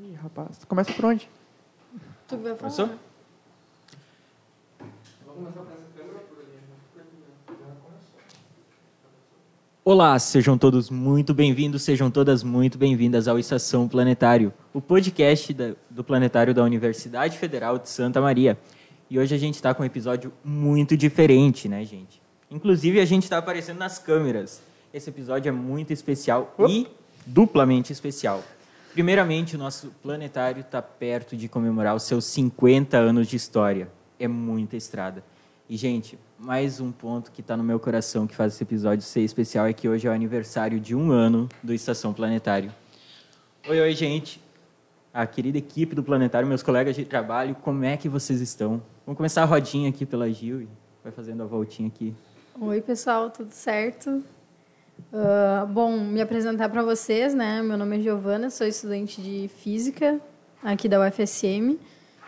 Ih, rapaz. Começa por onde? Tu vai falar. Começou? Olá, sejam todos muito bem-vindos, sejam todas muito bem-vindas ao Estação Planetário, o podcast da- do Planetário da Universidade Federal de Santa Maria. E hoje a gente está com um episódio muito diferente, né, gente? Inclusive, a gente está aparecendo nas câmeras. Esse episódio é muito especial e duplamente especial. Primeiramente, o nosso planetário está perto de comemorar os seus 50 anos de história. É muita estrada. E, gente, mais um ponto que está no meu coração que faz esse episódio ser especial é que hoje é o aniversário de um ano do Estação Planetário. Oi, oi, gente. A querida equipe do Planetário, meus colegas de trabalho, como é que vocês estão? Vamos começar a rodinha aqui pela Gil e vai fazendo a voltinha aqui. Oi, pessoal, tudo certo? Ah, bom, me apresentar para vocês, né? Meu nome é Giovana, sou estudante de Física aqui da UFSM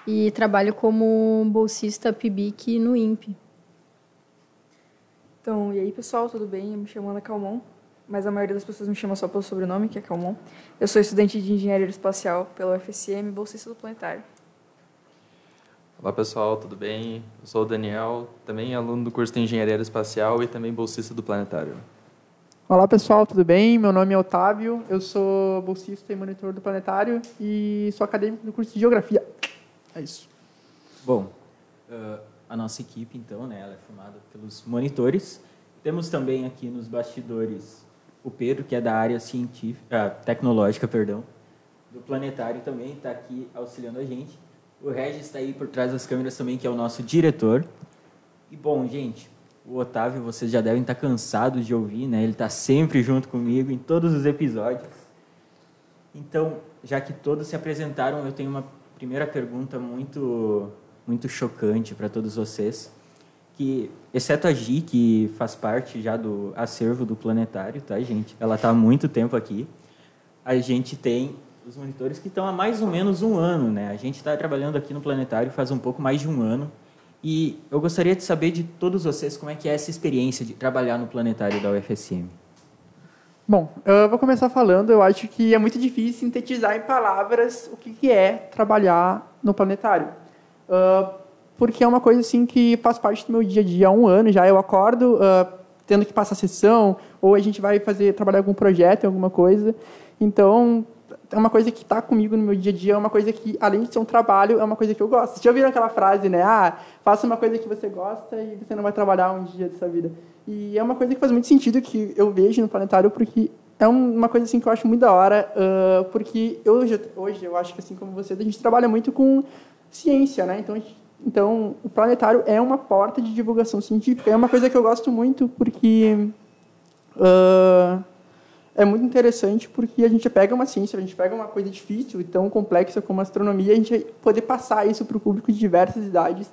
e trabalho como bolsista PIBIC no INPE. Então, e aí pessoal, tudo bem? Eu me chamo Ana Calmon, mas a maioria das pessoas me chama só pelo sobrenome, que é Calmon. Eu sou estudante de Engenharia Espacial pela UFSM, bolsista do Planetário. Olá pessoal, tudo bem? Eu sou o Daniel, também aluno do curso de Engenharia Espacial e também bolsista do Planetário. Olá, pessoal, tudo bem? Meu nome é Otávio, eu sou bolsista e monitor do Planetário e sou acadêmico do curso de Geografia. É isso. Bom, ah, a nossa equipe, então, né, ela é formada pelos monitores. Temos também aqui nos bastidores o Pedro, que é da área científica, ah, tecnológica, perdão, do planetário também, está aqui auxiliando a gente. O Regis está aí por trás das câmeras também, que é o nosso diretor. E, bom, gente, o Otávio, vocês já devem estar cansados de ouvir, né? Ele está sempre junto comigo em todos os episódios. Então, já que todos se apresentaram, eu tenho uma primeira pergunta muito muito chocante para todos vocês, que exceto a Gi, que faz parte já do acervo do planetário, tá, gente? Ela está há muito tempo aqui. A gente tem os monitores que estão há mais ou menos um ano, né? A gente está trabalhando aqui no planetário faz um pouco mais de um ano. E eu gostaria de saber de todos vocês como é que é essa experiência de trabalhar no planetário da UFSM. Bom, eu vou começar falando. Eu acho que é muito difícil sintetizar em palavras o que é trabalhar no planetário. Ah, porque é uma coisa assim que faz parte do meu dia a dia há um ano já. Eu acordo ah, tendo que passar sessão, ou a gente vai fazer trabalhar algum projeto, alguma coisa. Então, é uma coisa que está comigo no meu dia a dia, é uma coisa que, além de ser um trabalho, é uma coisa que eu gosto. Vocês já ouviram aquela frase, né? Ah, faça uma coisa que você gosta e você não vai trabalhar um dia dessa vida. E é uma coisa que faz muito sentido que eu vejo no planetário, porque é um- uma coisa assim que eu acho muito da hora, ah, porque eu, hoje, hoje eu acho que assim como vocês, a gente trabalha muito com ciência, né? Então, gente- então o planetário é uma porta de divulgação científica. É uma coisa que eu gosto muito porque ah, é muito interessante porque a gente pega uma ciência, a gente pega uma coisa difícil e tão complexa como a astronomia, a gente poder passar isso para o público de diversas idades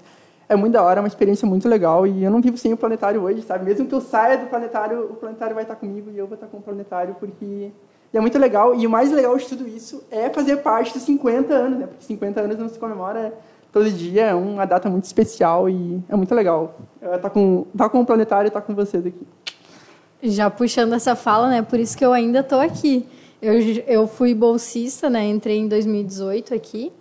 é muito da hora, é uma experiência muito legal e eu não vivo sem o planetário hoje, sabe? Mesmo que eu saia do planetário, o planetário vai estar comigo e eu vou estar com o planetário porque é muito legal. E o mais legal de tudo isso é fazer parte dos 50 anos, né? Porque 50 anos não se comemora todo dia, é uma data muito especial e é muito legal. Tá com, tá com o planetário e tá com vocês aqui. Já puxando essa fala, né? Por isso que eu ainda estou aqui. Eu, eu fui bolsista, né? Entrei em 2018 aqui.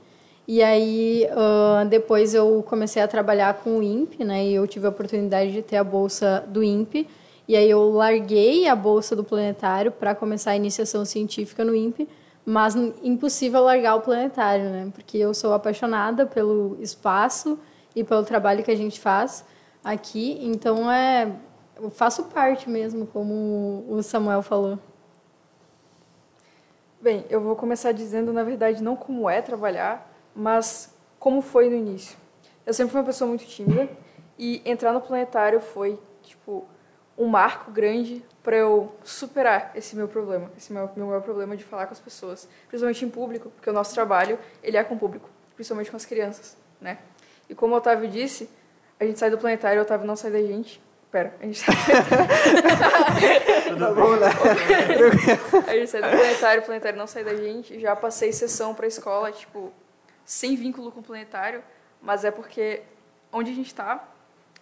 E aí, ah, depois eu comecei a trabalhar com o INPE, né? E eu tive a oportunidade de ter a bolsa do INPE. E aí eu larguei a bolsa do planetário para começar a iniciação científica no INPE, mas impossível largar o planetário, né? Porque eu sou apaixonada pelo espaço e pelo trabalho que a gente faz aqui. Então, é, eu faço parte mesmo, como o Samuel falou. Bem, eu vou começar dizendo, na verdade, não como é trabalhar, mas como foi no início. Eu sempre fui uma pessoa muito tímida e entrar no planetário foi, tipo, um marco grande para eu superar esse meu problema, esse meu, meu maior problema de falar com as pessoas, principalmente em público, porque o nosso trabalho, ele é com o público, principalmente com as crianças, né? E como o Otávio disse, a gente sai do planetário, o Otávio não sai da gente. Pera, a gente sai Tá bom, né? A gente sai do planetário, o planetário não sai da gente. Já passei sessão pra escola, tipo, sem vínculo com o planetário, mas é porque onde a gente está,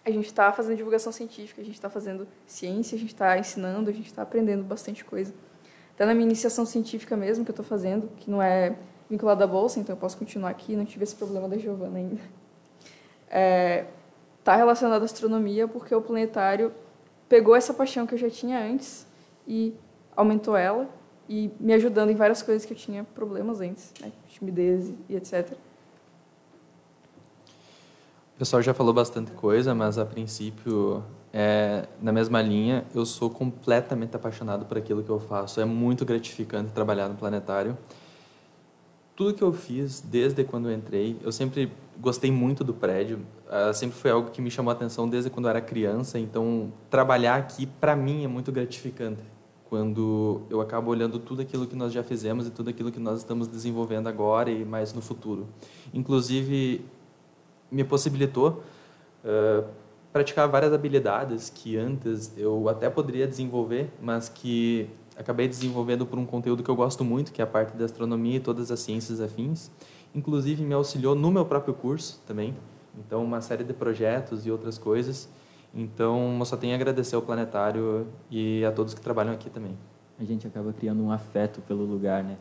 a gente está fazendo divulgação científica, a gente está fazendo ciência, a gente está ensinando, a gente está aprendendo bastante coisa. Até na minha iniciação científica mesmo que eu estou fazendo, que não é vinculado à bolsa, então eu posso continuar aqui, não tive esse problema da Giovana ainda. É, tá relacionado à astronomia porque o planetário pegou essa paixão que eu já tinha antes e aumentou ela e me ajudando em várias coisas que eu tinha problemas antes, né? timidez e etc. O pessoal já falou bastante coisa, mas a princípio, é, na mesma linha, eu sou completamente apaixonado por aquilo que eu faço. É muito gratificante trabalhar no planetário. Tudo que eu fiz desde quando eu entrei, eu sempre gostei muito do prédio. Uh, sempre foi algo que me chamou a atenção desde quando eu era criança. Então, trabalhar aqui para mim é muito gratificante. Quando eu acabo olhando tudo aquilo que nós já fizemos e tudo aquilo que nós estamos desenvolvendo agora e mais no futuro. Inclusive, me possibilitou uh, praticar várias habilidades que antes eu até poderia desenvolver, mas que acabei desenvolvendo por um conteúdo que eu gosto muito, que é a parte da astronomia e todas as ciências afins. Inclusive me auxiliou no meu próprio curso também, então uma série de projetos e outras coisas. Então eu só tenho a agradecer ao planetário e a todos que trabalham aqui também. A gente acaba criando um afeto pelo lugar, né?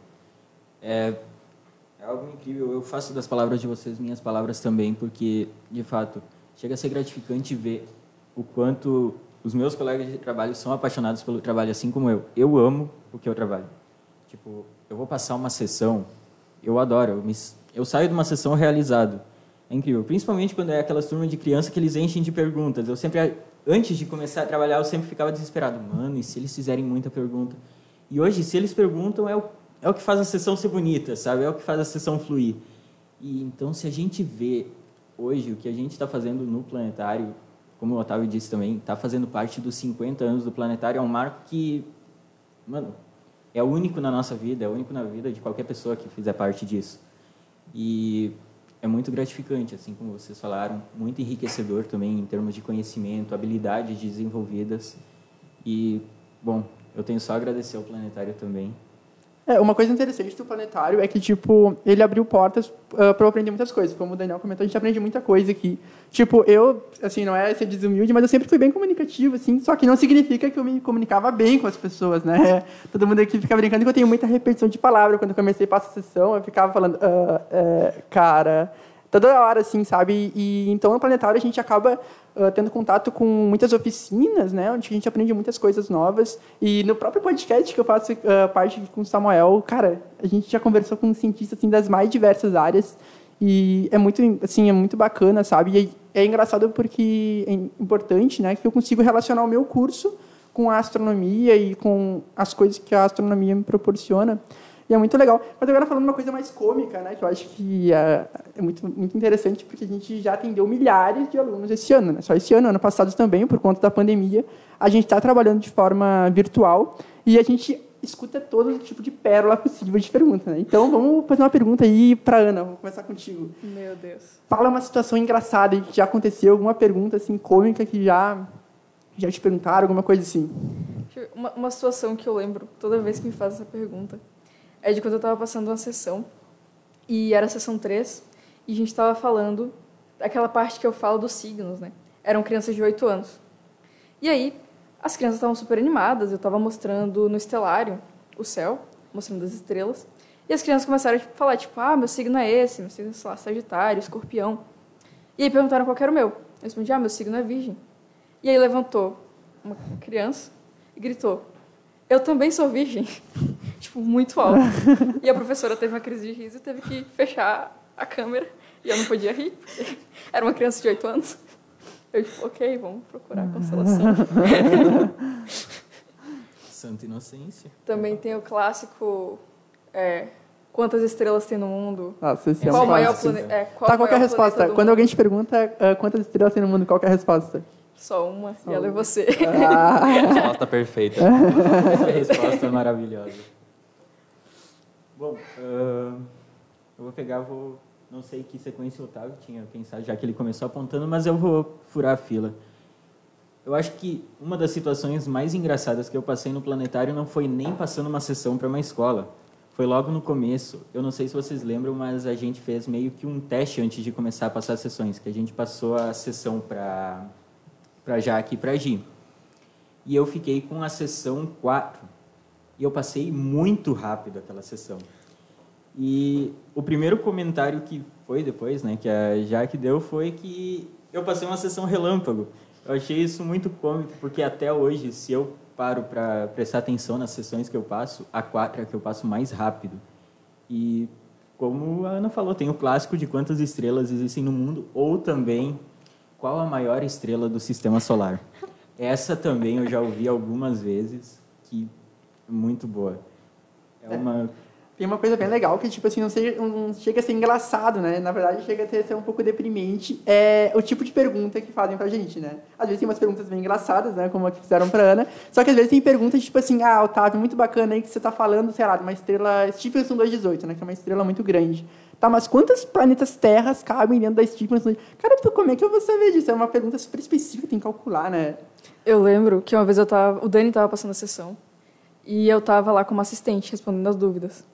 É, é algo incrível. Eu faço das palavras de vocês minhas palavras também, porque, de fato, chega a ser gratificante ver o quanto os meus colegas de trabalho são apaixonados pelo trabalho, assim como eu. Eu amo o que eu trabalho. Tipo, eu vou passar uma sessão, eu adoro. Eu, me, eu saio de uma sessão realizado. É incrível. Principalmente quando é aquelas turmas de criança que eles enchem de perguntas. Eu sempre, antes de começar a trabalhar, eu sempre ficava desesperado. Mano, e se eles fizerem muita pergunta? E hoje, se eles perguntam, é o é o que faz a sessão ser bonita, sabe? É o que faz a sessão fluir. E então, se a gente vê hoje o que a gente está fazendo no planetário, como o Otávio disse também, está fazendo parte dos 50 anos do planetário, é um marco que, mano, é único na nossa vida, é único na vida de qualquer pessoa que fizer parte disso. E é muito gratificante, assim como vocês falaram, muito enriquecedor também em termos de conhecimento, habilidades desenvolvidas. E, bom, eu tenho só a agradecer ao planetário também é, uma coisa interessante do planetário é que, tipo, ele abriu portas uh, para eu aprender muitas coisas. Como o Daniel comentou, a gente aprende muita coisa aqui. Tipo, eu, assim, não é ser desumilde, mas eu sempre fui bem comunicativo, assim, só que não significa que eu me comunicava bem com as pessoas, né? Todo mundo aqui fica brincando que eu tenho muita repetição de palavra. Quando eu comecei a passar a sessão, eu ficava falando, uh, cara, toda hora, assim, sabe? E, então, no planetário, a gente acaba uh, tendo contato com muitas oficinas, né? Onde a gente aprende muitas coisas novas. E no próprio podcast que eu faço uh, parte com o Samuel, cara, a gente já conversou com cientistas, assim, das mais diversas áreas. E é muito, assim, é muito bacana, sabe? E é, é engraçado porque é importante, né? Que eu consigo relacionar o meu curso com a astronomia e com as coisas que a astronomia me proporciona. E é muito legal. Mas agora falando uma coisa mais cômica, né, que eu acho que é, é muito, muito interessante, porque a gente já atendeu milhares de alunos esse ano, né? Só esse ano, ano passado também, por conta da pandemia, a gente está trabalhando de forma virtual e a gente escuta todo tipo de pérola possível de pergunta. Né? Então, vamos fazer uma pergunta aí para Ana. Vamos começar contigo. Meu Deus. Fala uma situação engraçada que já aconteceu, alguma pergunta assim cômica que já já te perguntaram, alguma coisa assim. Uma, uma situação que eu lembro toda vez que me faz essa pergunta é de quando eu estava passando uma sessão, e era a sessão 3, e a gente estava falando aquela parte que eu falo dos signos, né? Eram crianças de 8 anos. E aí, as crianças estavam super animadas, eu estava mostrando no estelário o céu, mostrando as estrelas, e as crianças começaram a falar, tipo, ah, meu signo é esse, meu signo é, sei lá, Sagitário, Escorpião. E aí perguntaram qual era o meu. Eu respondi, ah, meu signo é Virgem. E aí levantou uma criança e gritou, eu também sou virgem. tipo, muito alto. e a professora teve uma crise de riso e teve que fechar a câmera. E eu não podia rir, porque era uma criança de 8 anos. Eu, tipo, ok, vamos procurar a constelação. Santa Inocência. Também tem o clássico... É, quantas estrelas tem no mundo? Nossa, esse qual é o maior planeta? É, qual tá, qual é a resposta? Quando alguém te pergunta uh, quantas estrelas tem no mundo, qual é a resposta? Só uma, Só e ela é você. Ah. resposta perfeita. Essa resposta é maravilhosa. Bom, uh, eu vou pegar, vou, não sei que sequência o Otávio tinha pensado, já que ele começou apontando, mas eu vou furar a fila. Eu acho que uma das situações mais engraçadas que eu passei no planetário não foi nem passando uma sessão para uma escola. Foi logo no começo. Eu não sei se vocês lembram, mas a gente fez meio que um teste antes de começar a passar as sessões, que a gente passou a sessão para para Jaque e para Gi. E eu fiquei com a sessão 4. E eu passei muito rápido aquela sessão. E o primeiro comentário que foi depois, né, que a Jaque deu, foi que eu passei uma sessão relâmpago. Eu achei isso muito cômico, porque até hoje, se eu paro para prestar atenção nas sessões que eu passo, a quatro é que eu passo mais rápido. E como a Ana falou, tem o clássico de quantas estrelas existem no mundo, ou também qual a maior estrela do sistema solar. Essa também eu já ouvi algumas vezes, que muito boa. É uma tem uma coisa bem legal que, tipo assim, não, seja, não chega a ser engraçado, né? Na verdade, chega a ser um pouco deprimente. É o tipo de pergunta que fazem pra gente, né? Às vezes tem umas perguntas bem engraçadas, né? Como a que fizeram pra Ana. Só que às vezes tem perguntas tipo assim, ah, Otávio, muito bacana aí que você tá falando, sei lá, de uma estrela Stephenson 218, né? Que é uma estrela muito grande. Tá, mas quantos planetas terras cabem dentro da Stephenson? Cara, como é que eu vou saber disso? É uma pergunta super específica, tem que calcular, né? Eu lembro que uma vez eu tava... O Dani tava passando a sessão. E eu tava lá como assistente, respondendo as dúvidas.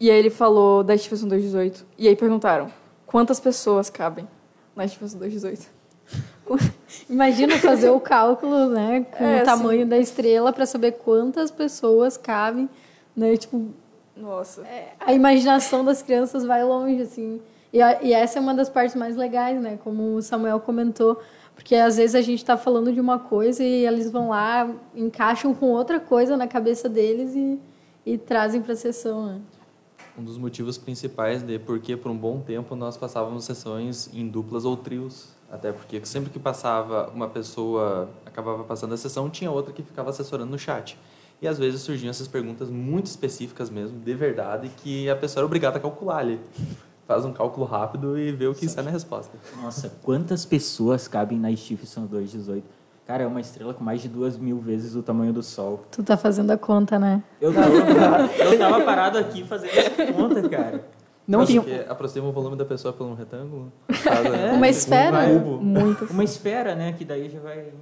E aí ele falou da Stephenson 218. E aí perguntaram, quantas pessoas cabem na Stephenson 218? Imagina fazer o cálculo, né, com é, o tamanho assim, da estrela para saber quantas pessoas cabem, né, tipo, nossa. É, a imaginação das crianças vai longe, assim. E, a, e, essa é uma das partes mais legais, né, como o Samuel comentou, porque às vezes a gente está falando de uma coisa e eles vão lá, encaixam com outra coisa na cabeça deles e, e trazem para a sessão, né um dos motivos principais de porque por um bom tempo nós passávamos sessões em duplas ou trios, até porque sempre que passava uma pessoa acabava passando a sessão, tinha outra que ficava assessorando no chat. E às vezes surgiam essas perguntas muito específicas mesmo, de verdade, que a pessoa era obrigada a calcular ali. Faz um cálculo rápido e vê o que sai na resposta. Nossa, quantas pessoas cabem na Stephenson 218? Cara, é uma estrela com mais de duas mil vezes o tamanho do Sol. Tu tá fazendo a conta, né? Eu tava, eu tava parado aqui fazendo essa conta, cara. Não tem... que aproxima o volume da pessoa por um retângulo. É, uma esfera? Um Muito. Uma esfera, né? Que daí já vai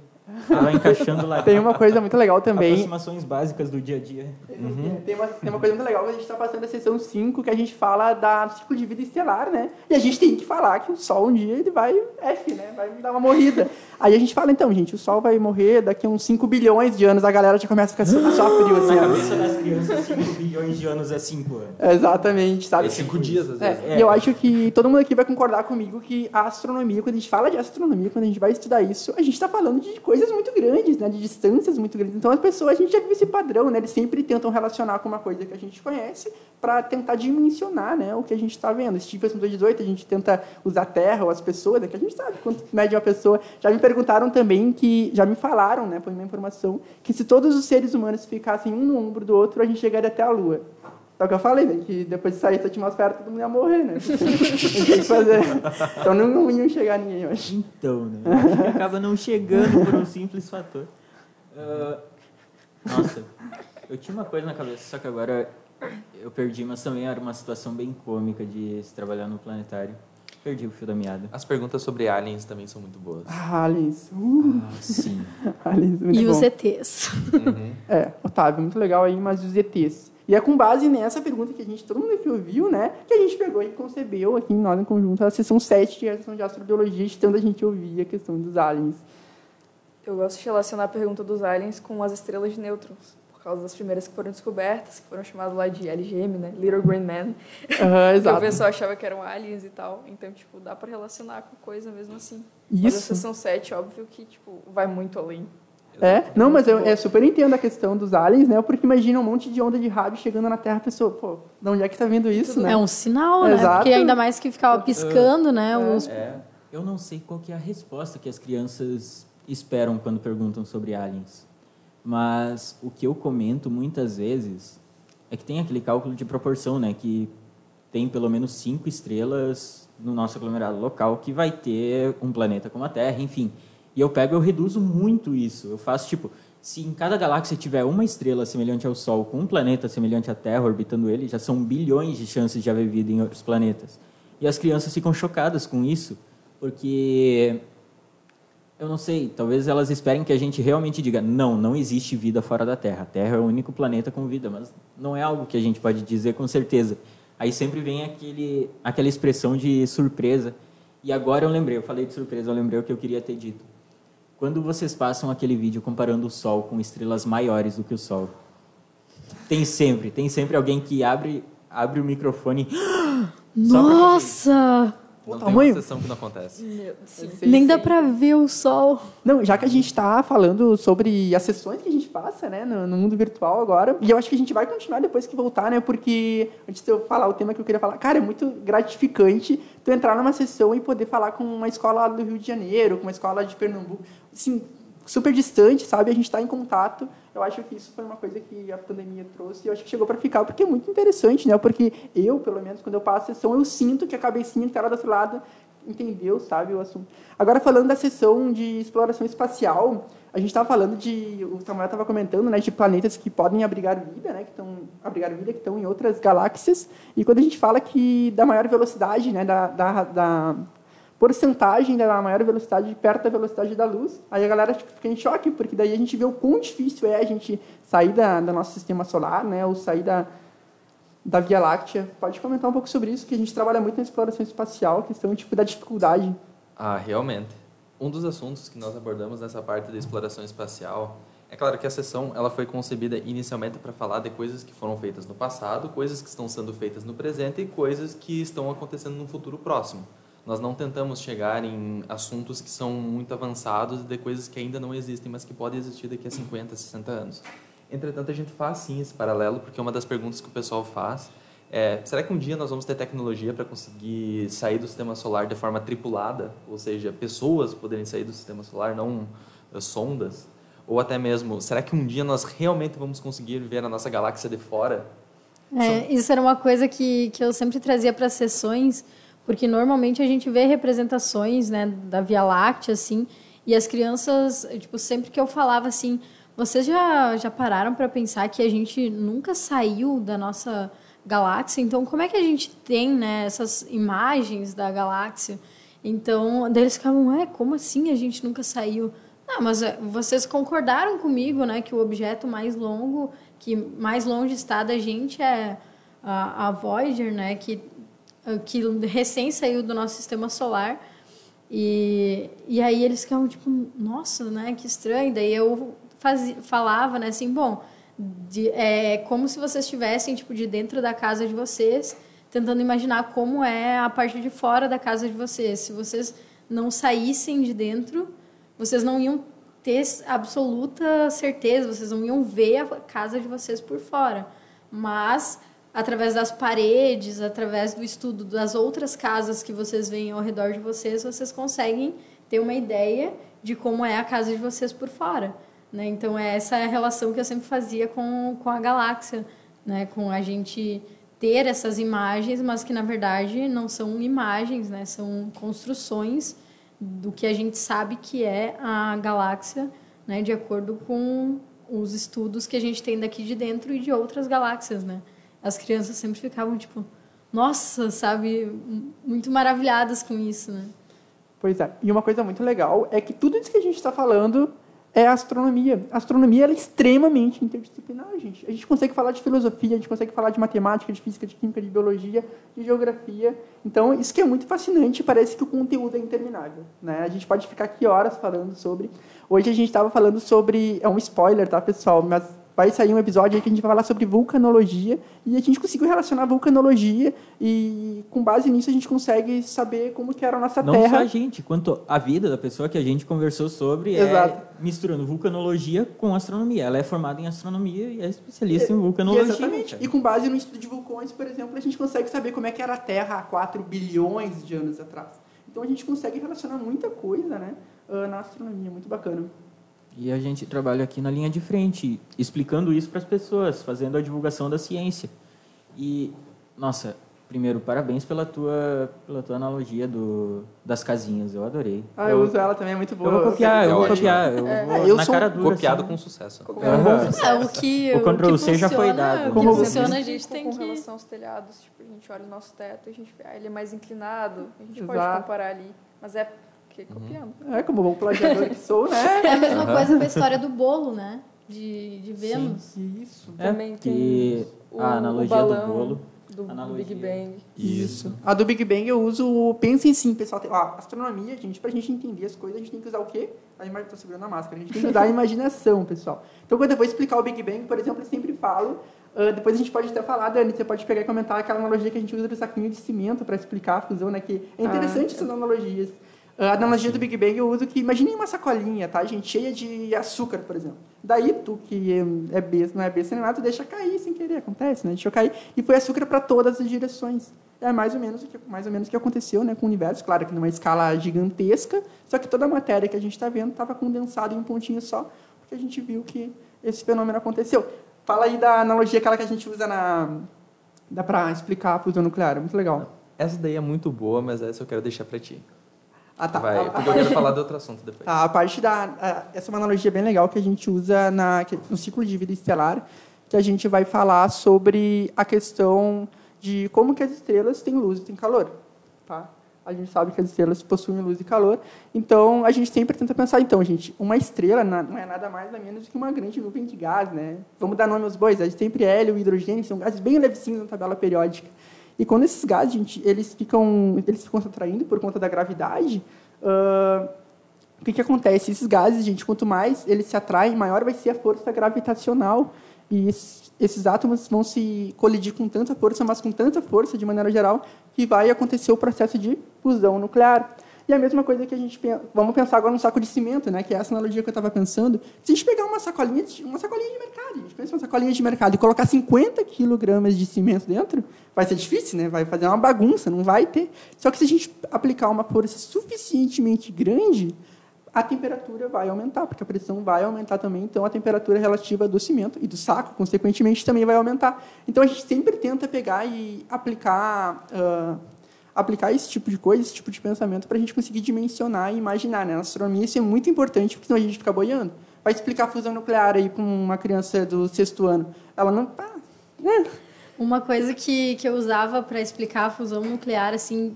ela encaixando lá. Tem uma coisa muito legal também. Aproximações básicas do dia a dia. Uhum. Tem, uma, tem uma coisa muito legal que a gente está passando a sessão 5, que a gente fala da ciclo de vida estelar, né? E a gente tem que falar que o Sol um dia ele vai F, né? Vai dar uma morrida. Aí a gente fala, então, gente, o Sol vai morrer daqui a uns 5 bilhões de anos. A galera já começa a ficar só frio, assim. Na cabeça das crianças, 5 bilhões de anos é 5 anos. Exatamente, sabe? É 5 dias, às vezes. É, é. E eu acho que todo mundo aqui vai concordar comigo que a astronomia, quando a gente fala de astronomia, quando a gente vai estudar isso, a gente está falando de coisas muito grandes, né, de distâncias muito grandes. Então as pessoas, a gente já viu esse padrão, né, eles sempre tentam relacionar com uma coisa que a gente conhece para tentar dimensionar, né, o que a gente está vendo. Stephenson 218, a gente tenta usar a Terra ou as pessoas, né, que a gente sabe quanto mede uma pessoa. Já me perguntaram também que, já me falaram, né, por minha informação, que se todos os seres humanos ficassem um no ombro do outro, a gente chegaria até a Lua. Só que eu falei, né, que depois de sair dessa atmosfera, todo mundo ia morrer, né? Não tem que fazer. Então não, não iam chegar ninguém, eu acho. Então, né? A gente acaba não chegando por um simples fator. Uh, nossa, eu tinha uma coisa na cabeça, só que agora eu perdi, mas também era uma situação bem cômica de se trabalhar no planetário. Perdi o fio da meada. As perguntas sobre aliens também são muito boas. Ah, aliens. Uh. Ah, sim. aliens, muito e bom. os ETs. Uhum. É, Otávio, muito legal aí, mas os ETs. E é com base nessa pergunta que a gente, todo mundo aqui ouviu, né, que a gente pegou e concebeu aqui nós em conjunto a sessão 7, que é a sessão de astrobiologia, de tanto a gente ouvir a questão dos aliens. Eu gosto de relacionar a pergunta dos aliens com as estrelas de nêutrons, por causa das primeiras que foram descobertas, que foram chamadas lá de LGM, né, Little Green Man. Uhum, exato. o pessoal achava que eram aliens e tal, então, tipo, dá para relacionar com coisa mesmo assim. Isso. Mas a sessão 7, óbvio que, tipo, vai muito além. É, não, mas eu é, super entendo a questão dos aliens, né? Porque imagina um monte de onda de rádio chegando na Terra, a pessoa, pô, de onde é que tá vendo isso, né? É um sinal, né? Exato. Porque ainda mais que ficava piscando, né? É. Os... É. Eu não sei qual que é a resposta que as crianças esperam quando perguntam sobre aliens. Mas o que eu comento muitas vezes é que tem aquele cálculo de proporção, né? Que tem pelo menos cinco estrelas no nosso aglomerado local que vai ter um planeta como a Terra, enfim. E eu pego, eu reduzo muito isso. Eu faço tipo, se em cada galáxia tiver uma estrela semelhante ao Sol com um planeta semelhante à Terra orbitando ele, já são bilhões de chances de haver vida em outros planetas. E as crianças ficam chocadas com isso, porque eu não sei, talvez elas esperem que a gente realmente diga: não, não existe vida fora da Terra. A Terra é o único planeta com vida, mas não é algo que a gente pode dizer com certeza. Aí sempre vem aquele, aquela expressão de surpresa. E agora eu lembrei, eu falei de surpresa, eu lembrei o que eu queria ter dito quando vocês passam aquele vídeo comparando o Sol com estrelas maiores do que o Sol, tem sempre, tem sempre alguém que abre, abre o microfone. Nossa! Pô, Não tá tem tamanho? uma sessão que não acontece. Meu Deus. Nem dá pra ver o sol. Não, já que a gente está falando sobre as sessões que a gente passa, né, no, no mundo virtual agora, e eu acho que a gente vai continuar depois que voltar, né, porque antes de eu falar o tema que eu queria falar, cara, é muito gratificante tu entrar numa sessão e poder falar com uma escola do Rio de Janeiro, com uma escola de Pernambuco, assim, super distante, sabe? A gente está em contato. Eu acho que isso foi uma coisa que a pandemia trouxe e eu acho que chegou para ficar, porque é muito interessante, né? Porque eu, pelo menos, quando eu passo a sessão, eu sinto que a cabecinha que está lá do outro lado entendeu, sabe, o assunto. Agora, falando da sessão de exploração espacial, a gente estava falando de, o Samuel estava comentando, né, de planetas que podem abrigar vida, né, que estão abrigar vida, que estão em outras galáxias. E quando a gente fala que da maior velocidade, né, da, da, da porcentagem da maior velocidade perto da velocidade da luz, aí a galera tipo, fica em choque, porque daí a gente vê o quão difícil é a gente sair da, do nosso sistema solar, né, ou sair da, da Via Láctea. Pode comentar um pouco sobre isso, que a gente trabalha muito na exploração espacial, questão tipo da dificuldade. Ah, realmente. Um dos assuntos que nós abordamos nessa parte da exploração espacial é claro que a sessão ela foi concebida inicialmente para falar de coisas que foram feitas no passado, coisas que estão sendo feitas no presente e coisas que estão acontecendo no futuro próximo. Nós não tentamos chegar em assuntos que são muito avançados de coisas que ainda não existem, mas que podem existir daqui a 50, 60 anos. Entretanto, a gente faz sim esse paralelo, porque uma das perguntas que o pessoal faz é: será que um dia nós vamos ter tecnologia para conseguir sair do sistema solar de forma tripulada? Ou seja, pessoas poderem sair do sistema solar, não uh, sondas? Ou até mesmo, será que um dia nós realmente vamos conseguir ver a nossa galáxia de fora? É, isso era uma coisa que, que eu sempre trazia para as sessões, porque normalmente a gente vê representações né, da Via Láctea, assim, e as crianças, tipo, sempre que eu falava assim, vocês já, já pararam para pensar que a gente nunca saiu da nossa galáxia? Então, como é que a gente tem né, essas imagens da galáxia? Então, eles ficavam, é, como assim a gente nunca saiu? Não, mas é, vocês concordaram comigo, né, que o objeto mais longo, que mais longe está da gente é a, a Voyager, né, que, que recém saiu do nosso sistema solar. E, e aí eles ficavam tipo, nossa, né, que estranho. Daí eu fazia, falava, né, assim, bom, de, é como se vocês estivessem tipo de dentro da casa de vocês, tentando imaginar como é a parte de fora da casa de vocês. Se vocês não saíssem de dentro, vocês não iam ter absoluta certeza, vocês não iam ver a casa de vocês por fora. Mas através das paredes, através do estudo das outras casas que vocês veem ao redor de vocês, vocês conseguem ter uma ideia de como é a casa de vocês por fora. Né? Então, é essa a relação que eu sempre fazia com, com a galáxia, né? com a gente ter essas imagens, mas que, na verdade, não são imagens, né? são construções do que a gente sabe que é a galáxia, né? de acordo com os estudos que a gente tem daqui de dentro e de outras galáxias. Né? As crianças sempre ficavam, tipo, nossa, sabe, muito maravilhadas com isso. Né? Pois é. E uma coisa muito legal é que tudo isso que a gente está falando é astronomia. A astronomia é extremamente interdisciplinar, gente. A gente consegue falar de filosofia, a gente consegue falar de matemática, de física, de química, de biologia, de geografia. Então, isso que é muito fascinante, parece que o conteúdo é interminável. Né? A gente pode ficar aqui horas falando sobre. Hoje a gente estava falando sobre. É um spoiler, tá, pessoal? Mas vai sair um episódio aí que a gente vai falar sobre vulcanologia e a gente conseguiu relacionar vulcanologia e com base nisso a gente consegue saber como que era a nossa Não Terra. só a gente, quanto a vida da pessoa que a gente conversou sobre Exato. é misturando vulcanologia com astronomia. Ela é formada em astronomia e é especialista em vulcanologia. Exatamente. cara. E com base no estudo de vulcões, por exemplo, a gente consegue saber como é que era a Terra há 4 bilhões de anos atrás. Então a gente consegue relacionar muita coisa né, ah, na astronomia, muito bacana. E a gente trabalha aqui na linha de frente, explicando isso para as pessoas, fazendo a divulgação da ciência. E, nossa, primeiro, parabéns pela tua, pela tua analogia do, das casinhas, eu adorei. Ah, eu, uso ela também, é muito boa. eu vou copiar, eu vou ótimo. copiar. Eu É, vou eu na sou cara dura. Copiado assim. com sucesso. É, o que, O Ctrl que C já foi dado. O Como que você funciona, a Com- gente tem com que... relação aos telhados, tipo, a gente olha o nosso teto a gente vê, ah, ele é mais inclinado, a gente Exato. pode comparar ali, mas é porque copiando. É, como bom plagiador que sou, né? É a mesma coisa com a história do bolo, né? De, de Vênus. Isso. É, Também tem o- a o analogia balão. do bolo. Do, Analogia. Big Bang. Isso. A do Big Bang eu uso. o Pensem sim, pessoal. Ó, astronomia, gente, pra gente entender as coisas, a gente tem que usar o quê? A imagem. Tô segurando a máscara. A gente tem que usar a imaginação, pessoal. Então, quando eu vou explicar o Big Bang, por exemplo, eu sempre falo Uh, depois a gente pode até falar, Dani, você pode pegar e comentar aquela analogia que a gente usa do saquinho de cimento para explicar a fusão, né? Que é interessante ah, essas analogias. A analogia do Big Bang eu uso que, imagine uma sacolinha, tá, gente, cheia de açúcar, por exemplo. Daí tu, que é besta, não é besta nem nada, tu deixa cair sem querer, acontece, né? Deixa cair. E foi açúcar para todas as direções. É mais ou menos o que, mais ou menos que aconteceu né, com o universo. Claro que numa escala gigantesca, só que toda a matéria que a gente está vendo estava condensada em um pontinho só, porque a gente viu que esse fenômeno aconteceu. Fala aí da analogia aquela que a gente usa na... Dá para explicar a fusão nuclear, é muito legal. Essa daí é muito boa, mas essa eu quero deixar para ti. Ah, tá. Vai, porque eu quero falar de outro assunto depois. Tá, a parte da. A, essa é uma analogia bem legal que a gente usa na, no ciclo de vida estelar, que a gente vai falar sobre a questão de como que as estrelas têm luz e têm calor. Tá? A gente sabe que as estrelas possuem luz e calor, então a gente sempre tenta pensar, então, gente, uma estrela não é nada mais nem menos do que uma grande nuvem de gás, né? Vamos dar nome aos bois, a gente sempre hélio e hidrogênio, são gases bem levezinhos na tabela periódica. E quando esses gases, gente, eles ficam, eles ficam se atraindo por conta da gravidade, uh, o que, que acontece? Esses gases, gente, quanto mais eles se atraem, maior vai ser a força gravitacional. E esses, esses átomos vão se colidir com tanta força, mas com tanta força, de maneira geral, que vai acontecer o processo de fusão nuclear. E a mesma coisa que a gente pensa, vamos pensar agora no saco de cimento, né, que é essa analogia que eu estava pensando. Se a gente pegar uma sacolinha, de, uma sacolinha de mercado, a gente pensa uma sacolinha de mercado e colocar 50 quilogramas de cimento dentro, vai ser difícil, né? Vai fazer uma bagunça, não vai ter. Só que se a gente aplicar uma força suficientemente grande, a temperatura vai aumentar, porque a pressão vai aumentar também, então a temperatura relativa do cimento e do saco, consequentemente, também vai aumentar. Então a gente sempre tenta pegar e aplicar uh, aplicar esse tipo de coisa, esse tipo de pensamento, para a gente conseguir dimensionar e imaginar. Né? Na astronomia isso é muito importante, porque senão a gente fica boiando. Vai explicar a fusão nuclear aí para uma criança do sexto ano. Ela não... Ah, né? Uma coisa que, que eu usava para explicar a fusão nuclear, assim,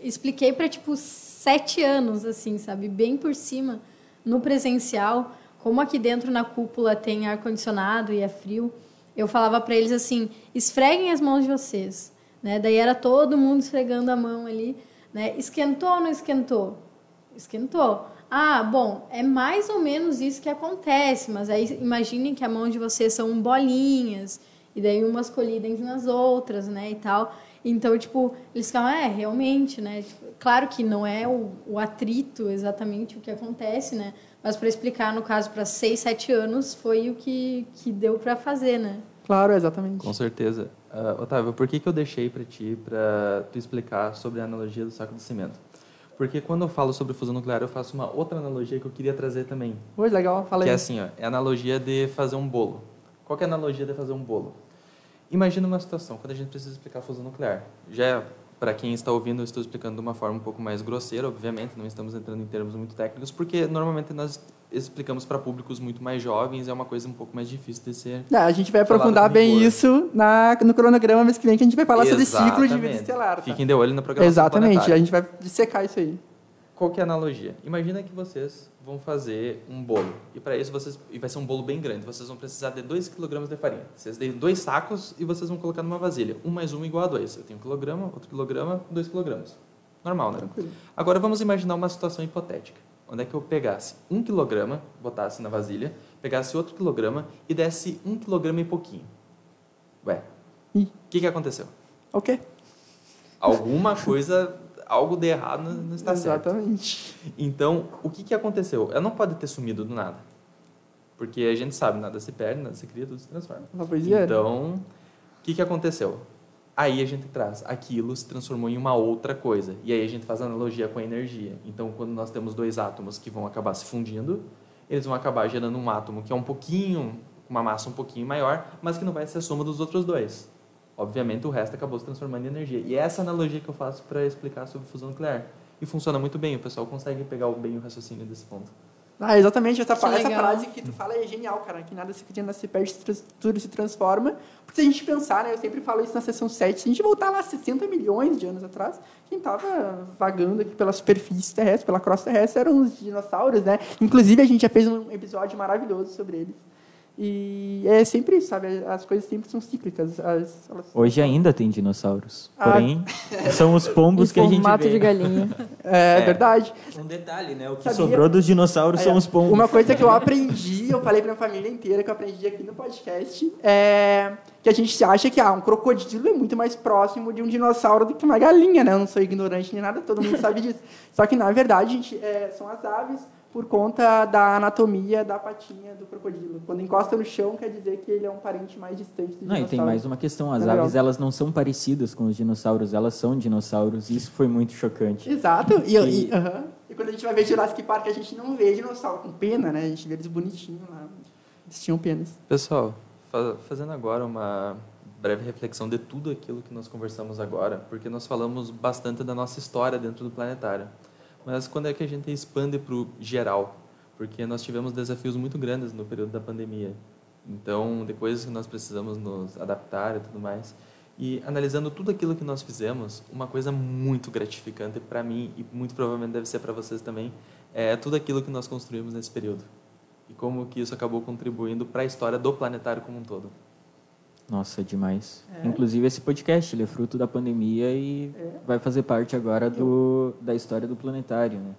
expliquei para, tipo, sete anos, assim, sabe? Bem por cima, no presencial. Como aqui dentro na cúpula tem ar-condicionado e é frio, eu falava para eles assim, esfreguem as mãos de vocês né? Daí era todo mundo esfregando a mão ali. Né? Esquentou ou não esquentou? Esquentou. Ah, bom, é mais ou menos isso que acontece, mas aí imaginem que a mão de vocês são bolinhas, e daí umas colidem nas outras, né, e tal. Então, tipo, eles ficavam, é, realmente, né? Tipo, claro que não é o, o, atrito exatamente o que acontece, né? Mas para explicar, no caso, para 6, 7 anos, foi o que, que deu para fazer, né? Claro, exatamente. Com certeza. Uh, Otávio, por que, que eu deixei para ti, para tu explicar sobre a analogia do saco de cimento? Porque quando eu falo sobre fusão nuclear, eu faço uma outra analogia que eu queria trazer também. Pois, legal, fala aí. Que é assim, ó, é a analogia de fazer um bolo. Qual é a analogia de fazer um bolo? Imagina uma situação, quando a gente precisa explicar fusão nuclear. Já é, para quem está ouvindo, eu estou explicando de uma forma um pouco mais grosseira, obviamente, não estamos entrando em termos muito técnicos, porque normalmente nós explicamos para públicos muito mais jovens, é uma coisa um pouco mais difícil de ser. Não, a gente vai aprofundar bem isso na, no cronograma mês que vem, que a gente vai falar Exatamente. sobre ciclo de vida estelar. Tá? Fiquem de olho na programação Exatamente, a gente vai dissecar isso aí. Qual que é a analogia? Imagina que vocês vão fazer um bolo. E para isso vocês e vai ser um bolo bem grande. Vocês vão precisar de 2 kg de farinha. Vocês têm dois sacos e vocês vão colocar numa vasilha. Um mais um igual a dois. Eu tenho um quilograma, outro quilograma, dois quilogramas. Normal, né? Tranquilo. Agora vamos imaginar uma situação hipotética onde é que eu pegasse um quilograma, botasse na vasilha, pegasse outro quilograma e desse um quilograma e pouquinho. Ué, o que, que aconteceu? O quê? Alguma coisa, algo de errado não está certo. Exatamente. Então, o que, que aconteceu? Ela não pode ter sumido do nada. Porque a gente sabe, nada se perde, nada se cria, tudo se transforma. É. Então, o que, que aconteceu? Aí a gente traz, aquilo se transformou em uma outra coisa. E aí a gente faz analogia com a energia. Então, quando nós temos dois átomos que vão acabar se fundindo, eles vão acabar gerando um átomo que é um pouquinho, uma massa um pouquinho maior, mas que não vai ser a soma dos outros dois. Obviamente, o resto acabou se transformando em energia. E é essa analogia que eu faço para explicar sobre fusão nuclear. E funciona muito bem, o pessoal consegue pegar bem o raciocínio desse ponto. Ah, exatamente. Essa, essa frase que tu fala é genial, cara. Que nada se cria, nada se perde, tudo se transforma. Porque se a gente pensar, né? Eu sempre falo isso na sessão 7. Se a gente voltar lá 60 milhões de anos atrás, quem estava vagando aqui pela superfície terrestre, pela crosta terrestre, eram os dinossauros, né? Inclusive, a gente já fez um episódio maravilhoso sobre eles. E é sempre isso, sabe? As coisas sempre são cíclicas. As, elas... Hoje ainda tem dinossauros. Ah. Porém, são os pombos que a gente formato vê. de galinha. É, é, verdade. Um detalhe, né? O que Sabia? sobrou dos dinossauros Aí, são os pombos. Uma coisa que eu aprendi, eu falei pra minha família inteira, que eu aprendi aqui no podcast, é que a gente acha que ah, um crocodilo é muito mais próximo de um dinossauro do que uma galinha, né? Eu não sou ignorante nem nada, todo mundo sabe disso. Só que, na verdade, gente, é, são as aves por conta da anatomia da patinha do crocodilo. Quando encosta no chão, quer dizer que ele é um parente mais distante do Não, dinossauro. e tem mais uma questão. As É aves, elas não são parecidas com os dinossauros. Elas são dinossauros. Isso foi muito chocante. Exato. E, E- e, aham. E quando a gente vai ver Jurassic Park, a gente não vê dinossauro com pena, né? A gente vê eles bonitinhos lá. Eles tinham penas. Pessoal, fa- fazendo agora uma breve reflexão de tudo aquilo que nós conversamos agora, porque nós falamos bastante da nossa história dentro do planetário. Mas quando é que a gente expande para o geral? Porque nós tivemos desafios muito grandes no período da pandemia. Então, de coisas que nós precisamos nos adaptar e tudo mais. E analisando tudo aquilo que nós fizemos, uma coisa muito gratificante para mim e muito provavelmente deve ser para vocês também, é tudo aquilo que nós construímos nesse período. E como que isso acabou contribuindo para a história do planetário como um todo. Nossa, demais. É. Inclusive, esse podcast ele é fruto da pandemia e É. vai fazer parte agora do, da história do planetário, né?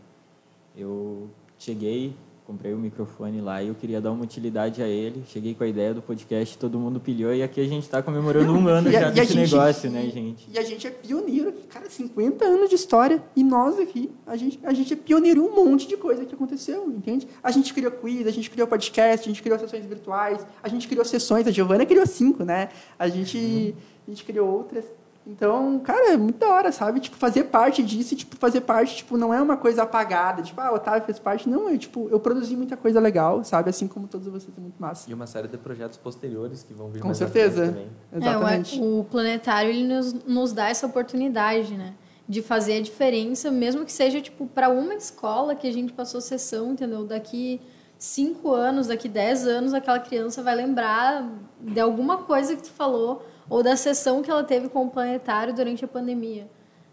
Eu cheguei, comprei o microfone lá e eu queria dar uma utilidade a ele. Cheguei com a ideia do podcast, todo mundo pilhou e aqui a gente está comemorando um ano já a desse gente- negócio, né, gente? E a gente é pioneiro cara, 50 anos de história. E nós aqui, a gente, a gente é pioneiro em um monte de coisa que aconteceu, entende? A gente criou quiz, a gente criou podcast, a gente criou sessões virtuais, a gente criou sessões, a Giovana criou cinco, né? A gente, a gente criou outras. Então, cara, é muito da hora, sabe? Tipo, fazer parte disso, e, tipo, fazer parte, tipo, não é uma coisa apagada, tipo, ah, o Otávio fez parte. Não, eu, tipo, eu produzi muita coisa legal, sabe? Assim como todos vocês, é muito massa. E uma série de projetos posteriores que vão vir Com certeza. também. Exatamente. É, o, o planetário ele nos, nos dá essa oportunidade, né? De fazer a diferença, mesmo que seja tipo para uma escola que a gente passou sessão, entendeu? Daqui cinco anos, daqui dez anos, aquela criança vai lembrar de alguma coisa que tu falou ou da sessão que ela teve com o planetário durante a pandemia,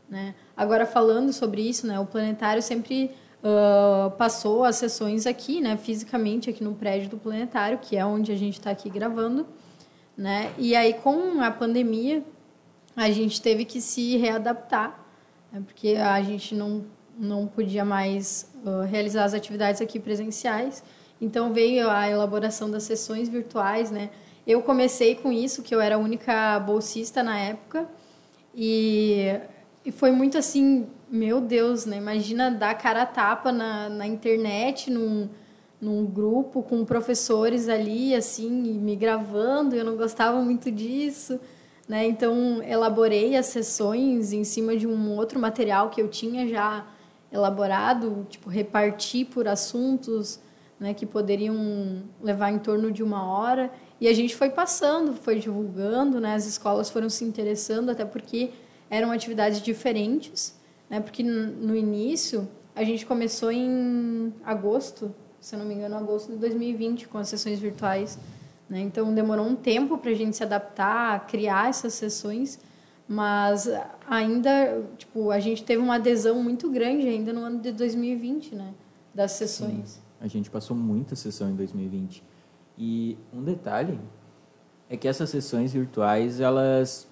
né? Agora falando sobre isso, né? O planetário sempre ah, passou as sessões aqui, né? Fisicamente aqui no prédio do planetário, que é onde a gente está aqui gravando né? E aí com a pandemia a gente teve que se readaptar, né? porque a gente não não podia mais ah, realizar as atividades aqui presenciais. Então veio a elaboração das sessões virtuais, né? Eu comecei com isso, que eu era a única bolsista na época, e, e foi muito assim, meu Deus, né? Imagina dar cara a tapa na, na internet, num, num grupo com professores ali, assim, me gravando, eu não gostava muito disso, né? Então, elaborei as sessões em cima de um outro material que eu tinha já elaborado, tipo, reparti por assuntos, né, que poderiam levar em torno de uma hora, e a gente foi passando, foi divulgando, né? As escolas foram se interessando, até porque eram atividades diferentes, né? Porque no início a gente começou em agosto, se eu não me engano, agosto de 2020 com as sessões virtuais, né? Então demorou um tempo para a gente se adaptar, criar essas sessões, mas ainda, tipo, a gente teve uma adesão muito grande ainda no ano de 2020, né? Das sessões. A gente passou muita sessão em 2020. E um detalhe é que essas sessões virtuais, elas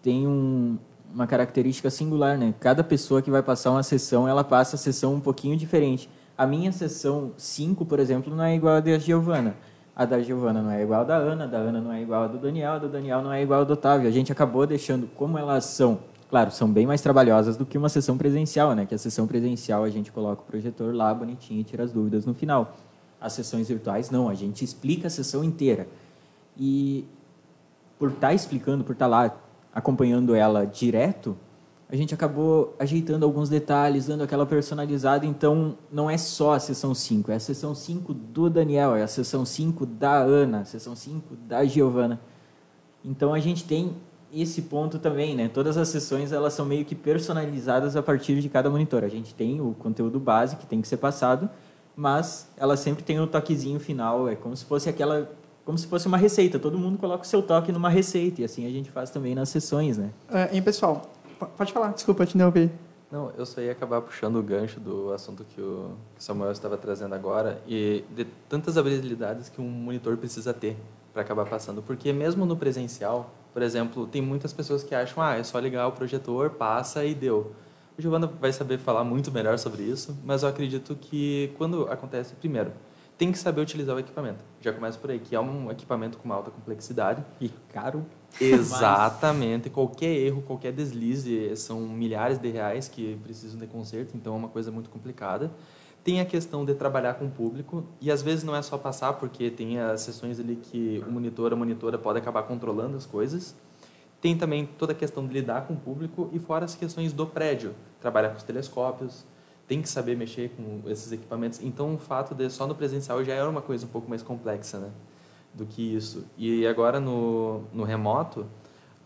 têm um, uma característica singular, né? Cada pessoa que vai passar uma sessão, ela passa a sessão um pouquinho diferente. A minha sessão 5, por exemplo, não é igual a da Giovana. A da Giovana não é igual a da Ana, a da Ana não é igual a do Daniel, a do Daniel não é igual a do Otávio. A gente acabou deixando, como elas são, claro, são bem mais trabalhosas do que uma sessão presencial, né? Que a sessão presencial a gente coloca o projetor lá bonitinho e tira as dúvidas no final. As sessões virtuais, não, a gente explica a sessão inteira. E por estar explicando, por estar lá acompanhando ela direto, a gente acabou ajeitando alguns detalhes, dando aquela personalizada. Então, não é só a sessão 5, é a sessão 5 do Daniel, é a sessão 5 da Ana, a sessão 5 da Giovana. Então, a gente tem esse ponto também, né? Todas as sessões, elas são meio que personalizadas a partir de cada monitor. A gente tem o conteúdo base que tem que ser passado, mas ela sempre tem o toquezinho final, é como se fosse aquela como se fosse uma receita. Todo mundo coloca o seu toque numa receita e assim a gente faz também nas sessões, né? É, hein, pessoal? Pode falar, desculpa te interromper. Não, eu só ia acabar puxando o gancho do assunto que o Samuel estava trazendo agora e de tantas habilidades que um monitor precisa ter para acabar passando. Porque mesmo no presencial, por exemplo, tem muitas pessoas que acham, ah, é só ligar o projetor, passa e deu. O Giovanna vai saber falar muito melhor sobre isso, mas eu acredito que quando acontece, primeiro, tem que saber utilizar o equipamento. Já começa por aí, que é um equipamento com uma alta complexidade. E caro. Exatamente. Qualquer erro, qualquer deslize, são milhares de reais que precisam de conserto, então é uma coisa muito complicada. Tem a questão de trabalhar com o público, e às vezes não é só passar, porque tem as sessões ali que o monitor, a monitora pode acabar controlando as coisas. Tem também toda a questão de lidar com o público e fora as questões do prédio, trabalhar com os telescópios, tem que saber mexer com esses equipamentos. Então, o fato de só no presencial já era uma coisa um pouco mais complexa, né? Do que isso. E agora no, no remoto,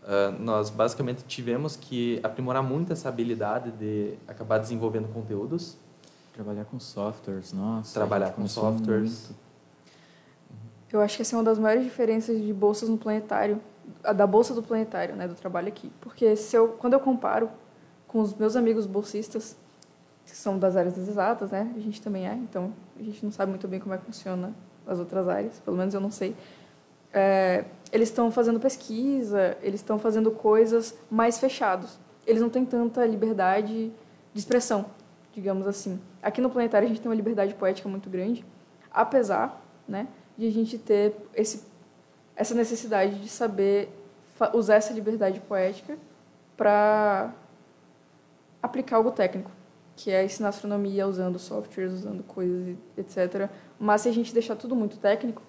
uh, nós basicamente tivemos que aprimorar muito essa habilidade de acabar desenvolvendo conteúdos. Trabalhar com softwares, nossa. Trabalhar com softwares. Muito. Eu acho que essa é uma das maiores diferenças de bolsas no planetário, da bolsa do planetário, né, do trabalho aqui. Porque se eu, quando eu comparo com os meus amigos bolsistas, que são das áreas exatas, né? A gente também é, então a gente não sabe muito bem como é que funciona as outras áreas, pelo menos eu não sei. É, eles estão fazendo pesquisa, eles estão fazendo coisas mais fechados. Eles não têm tanta liberdade de expressão, digamos assim. Aqui no planetário a gente tem uma liberdade poética muito grande, apesar, né, de a gente ter esse essa necessidade de saber usar essa liberdade poética para aplicar algo técnico que é ensinar astronomia usando softwares, usando coisas, etc. Mas se a gente deixar tudo muito técnico,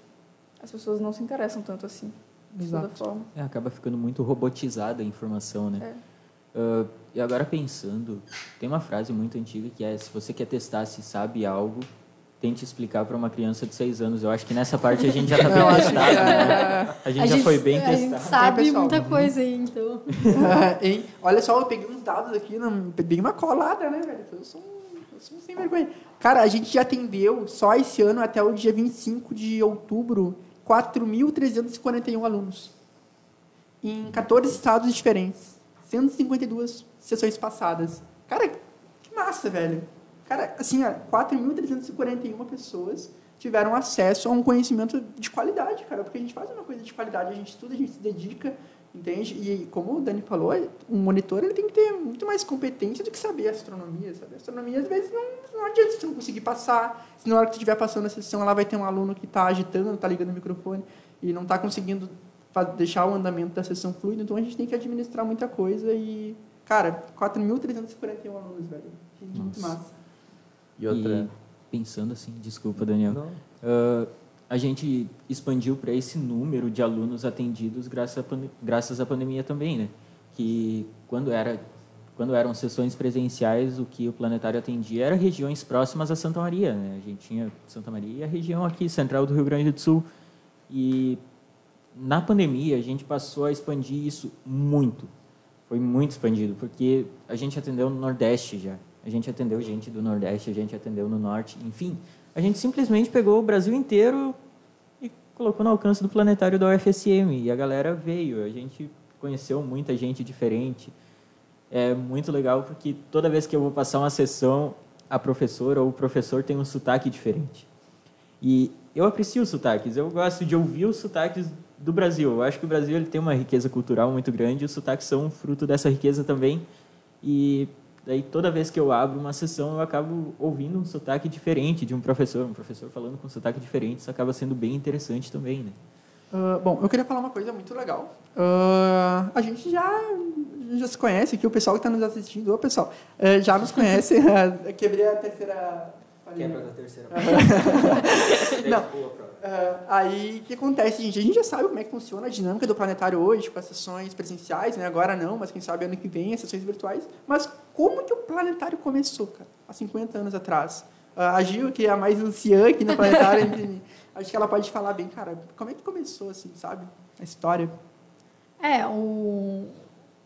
as pessoas não se interessam tanto assim, de Exato. toda forma. É, acaba ficando muito robotizada a informação, né? É. Uh, e agora pensando, tem uma frase muito antiga que é: se você quer testar se sabe algo, tente explicar para uma criança de 6 anos. Eu acho que nessa parte a gente já está bem testado. Né? A gente a já gente, foi bem a testado. A gente sabe muita coisa aí, então. hein? Olha só, eu peguei uns dados aqui, não, peguei uma colada, né, velho? Eu sou, eu sou sem vergonha. Cara, a gente já atendeu só esse ano, até o dia 25 de outubro, 4.341 alunos. Em 14 estados diferentes. 152 sessões passadas. Cara, que massa, velho. Cara, assim, 4.341 pessoas tiveram acesso a um conhecimento de qualidade, cara, porque a gente faz uma coisa de qualidade, a gente estuda, a gente se dedica, entende? E como o Dani falou, um monitor ele tem que ter muito mais competência do que saber astronomia, sabe? Astronomia, às vezes, não, não adianta você não conseguir passar, se na hora que você estiver passando a sessão, ela vai ter um aluno que está agitando, está ligando o microfone e não está conseguindo deixar o andamento da sessão fluido, então a gente tem que administrar muita coisa e, cara, 4.341 alunos, velho. Muito massa. E outra. E pensando assim, desculpa, Daniel. Uh, a gente expandiu para esse número de alunos atendidos graças, a, graças à pandemia também, né? Que quando era quando eram sessões presenciais, o que o planetário atendia era regiões próximas a Santa Maria, né? A gente tinha Santa Maria e a região aqui central do Rio Grande do Sul. E na pandemia a gente passou a expandir isso muito. Foi muito expandido, porque a gente atendeu no Nordeste já a gente atendeu gente do Nordeste, a gente atendeu no Norte, enfim. A gente simplesmente pegou o Brasil inteiro e colocou no alcance do planetário da UFSM. E a galera veio, a gente conheceu muita gente diferente. É muito legal porque toda vez que eu vou passar uma sessão, a professora ou o professor tem um sotaque diferente. E eu aprecio os sotaques, eu gosto de ouvir os sotaques do Brasil. Eu acho que o Brasil ele tem uma riqueza cultural muito grande os sotaques são fruto dessa riqueza também. E Daí, toda vez que eu abro uma sessão, eu acabo ouvindo um sotaque diferente de um professor. Um professor falando com um sotaque diferente, isso acaba sendo bem interessante também, né? Uh, bom, eu queria falar uma coisa muito legal. Uh, a gente já, já se conhece aqui, o pessoal que está nos assistindo, o pessoal, uh, já nos conhece. quebrei a terceira... Quebra da terceira. Não. Uh, aí, o que acontece, gente? A gente já sabe como é que funciona a dinâmica do planetário hoje, com as sessões presenciais, né? Agora não, mas quem sabe ano que vem, as sessões virtuais. Mas como que o planetário começou, cara? Há 50 anos atrás. A Gil, que é a mais anciã aqui no planetário, acho que ela pode falar bem, cara, como é que começou, assim, sabe? A história. É, o,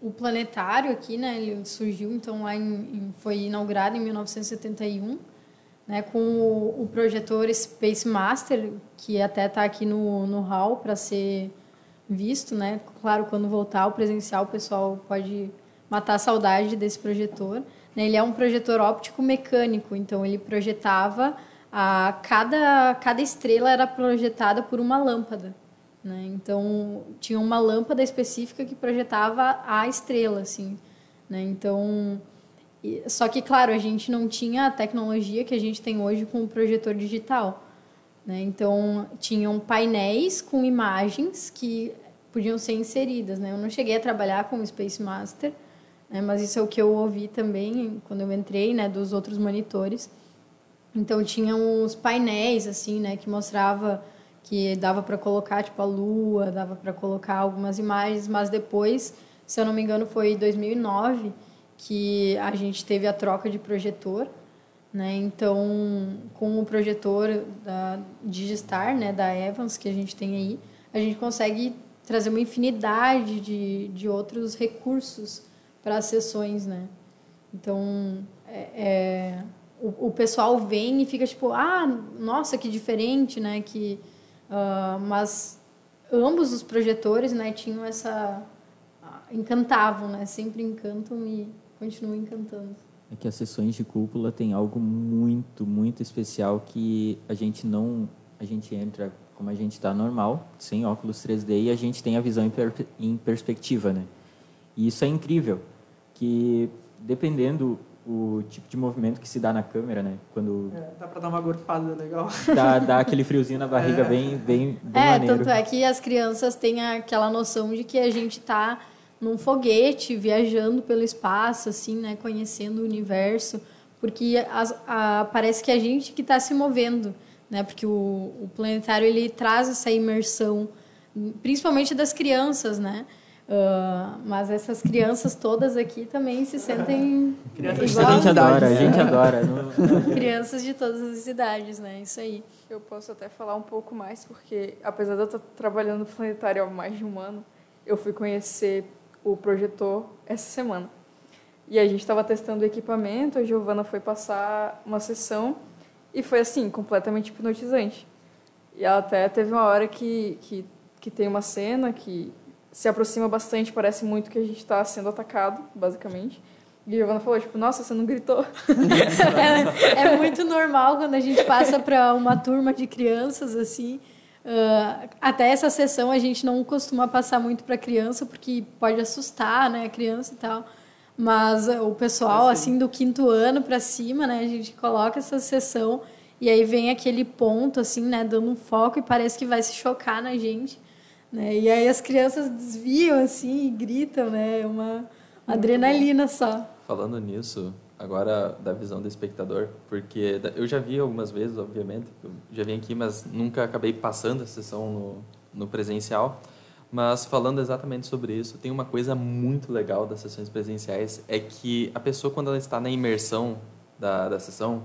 o planetário aqui, né, ele surgiu, então, lá em, em foi inaugurado em 1971 né, com o, o projetor Space Master, que até está aqui no, no hall para ser visto. Né? Claro, quando voltar ao presencial, o pessoal pode matar a saudade desse projetor. Né? Ele é um projetor óptico mecânico, então ele projetava a cada cada estrela era projetada por uma lâmpada. Né? Então tinha uma lâmpada específica que projetava a estrela, assim. Né? Então só que claro a gente não tinha a tecnologia que a gente tem hoje com o projetor digital. Né? Então tinham painéis com imagens que podiam ser inseridas. Né? Eu não cheguei a trabalhar com o Space Master, né? mas isso é o que eu ouvi também quando eu entrei, né, dos outros monitores. Então tinha uns painéis assim, né, que mostrava que dava para colocar tipo a lua, dava para colocar algumas imagens, mas depois, se eu não me engano, foi em 2009 que a gente teve a troca de projetor, né? Então, com o projetor da Digistar, né, da Evans que a gente tem aí, a gente consegue trazer uma infinidade de, de outros recursos para as sessões, né? Então, é, é, o, o pessoal vem e fica tipo, ah, nossa, que diferente, né? Que, uh, mas ambos os projetores, né, tinham essa encantavam, né? Sempre encantam e continuam encantando. É que as sessões de cúpula tem algo muito, muito especial que a gente não, a gente entra como a gente está normal, sem óculos 3D e a gente tem a visão em, per, em perspectiva, né? E isso é incrível que dependendo o tipo de movimento que se dá na câmera, né? Quando é, dá para dar uma gorfada legal. Dá, dá aquele friozinho na barriga é. bem, bem, bem é, maneiro. tanto é que as crianças têm aquela noção de que a gente está num foguete viajando pelo espaço, assim, né? Conhecendo o universo, porque as, a, parece que a gente que está se movendo, né? Porque o, o planetário ele traz essa imersão, principalmente das crianças, né? Uh, mas essas crianças todas aqui também se sentem crianças igual a gente adora, a gente adora. crianças de todas as idades, né? Isso aí. Eu posso até falar um pouco mais, porque apesar de eu estar trabalhando no planetário há mais de um ano, eu fui conhecer o projetor essa semana. E a gente estava testando o equipamento, a Giovana foi passar uma sessão e foi assim, completamente hipnotizante. E ela até teve uma hora que, que, que tem uma cena que se aproxima bastante, parece muito que a gente está sendo atacado, basicamente. E a Giovana falou, tipo, nossa, você não gritou. é, é, muito normal quando a gente passa para uma turma de crianças, assim. Uh, até essa sessão a gente não costuma passar muito para criança, porque pode assustar, né, a criança e tal. Mas uh, o pessoal, é assim, do quinto ano para cima, né, a gente coloca essa sessão e aí vem aquele ponto, assim, né, dando um foco e parece que vai se chocar na gente. Né? E aí as crianças desviam assim e gritam, né? É uma adrenalina só. Falando nisso, agora da visão do espectador, porque eu já vi algumas vezes, obviamente, já vim aqui, mas nunca acabei passando a sessão no, no presencial. Mas falando exatamente sobre isso, tem uma coisa muito legal das sessões presenciais, é que a pessoa, quando ela está na imersão da, da sessão,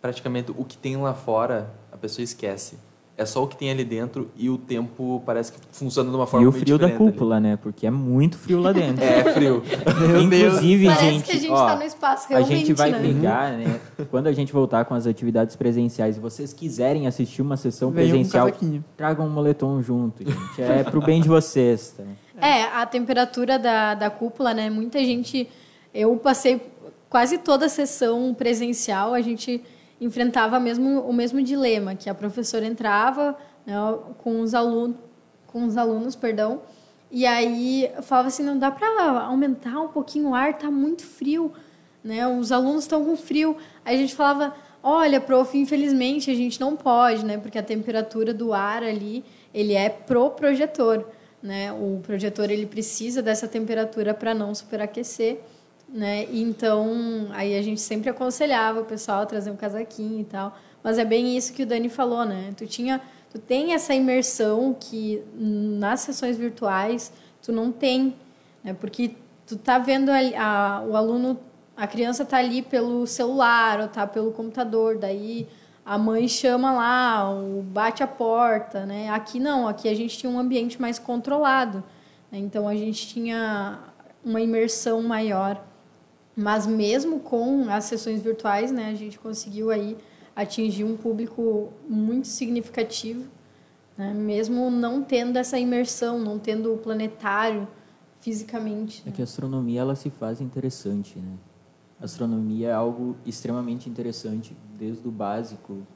praticamente o que tem lá fora, a pessoa esquece é só o que tem ali dentro e o tempo parece que funciona de uma forma E o frio da cúpula, ali. né? Porque é muito frio lá dentro. é frio. Inclusive, parece gente, que a gente está no espaço realmente, A gente vai né? pegar, né? Quando a gente voltar com as atividades presenciais e vocês quiserem assistir uma sessão presencial, um tragam um moletom junto, gente. É pro bem de vocês, tá? É, a temperatura da, da cúpula, né? Muita gente... Eu passei quase toda a sessão presencial, a gente enfrentava mesmo o mesmo dilema, que a professora entrava né, com os alunos, com os alunos, perdão, e aí falava assim, não dá para aumentar um pouquinho o ar, tá muito frio, né? Os alunos estão com frio. Aí a gente falava, olha, prof, infelizmente a gente não pode, né? Porque a temperatura do ar ali, ele é pro projetor, né? O projetor ele precisa dessa temperatura para não superaquecer né? então, aí a gente sempre aconselhava o pessoal a trazer um casaquinho e tal. Mas é bem isso que o Dani falou, né? Tu tinha, tu tem essa imersão que nas sessões virtuais tu não tem, né? Porque tu tá vendo a, a o aluno, a criança tá ali pelo celular ou tá pelo computador, daí a mãe chama lá, ou bate a porta, né? Aqui não, aqui a gente tinha um ambiente mais controlado, né? então a gente tinha uma imersão maior. Mas mesmo com as sessões virtuais, né, a gente conseguiu aí atingir um público muito significativo, né, mesmo não tendo essa imersão, não tendo o planetário fisicamente. É né? que a astronomia ela se faz interessante, né? A astronomia é algo extremamente interessante, desde o básico,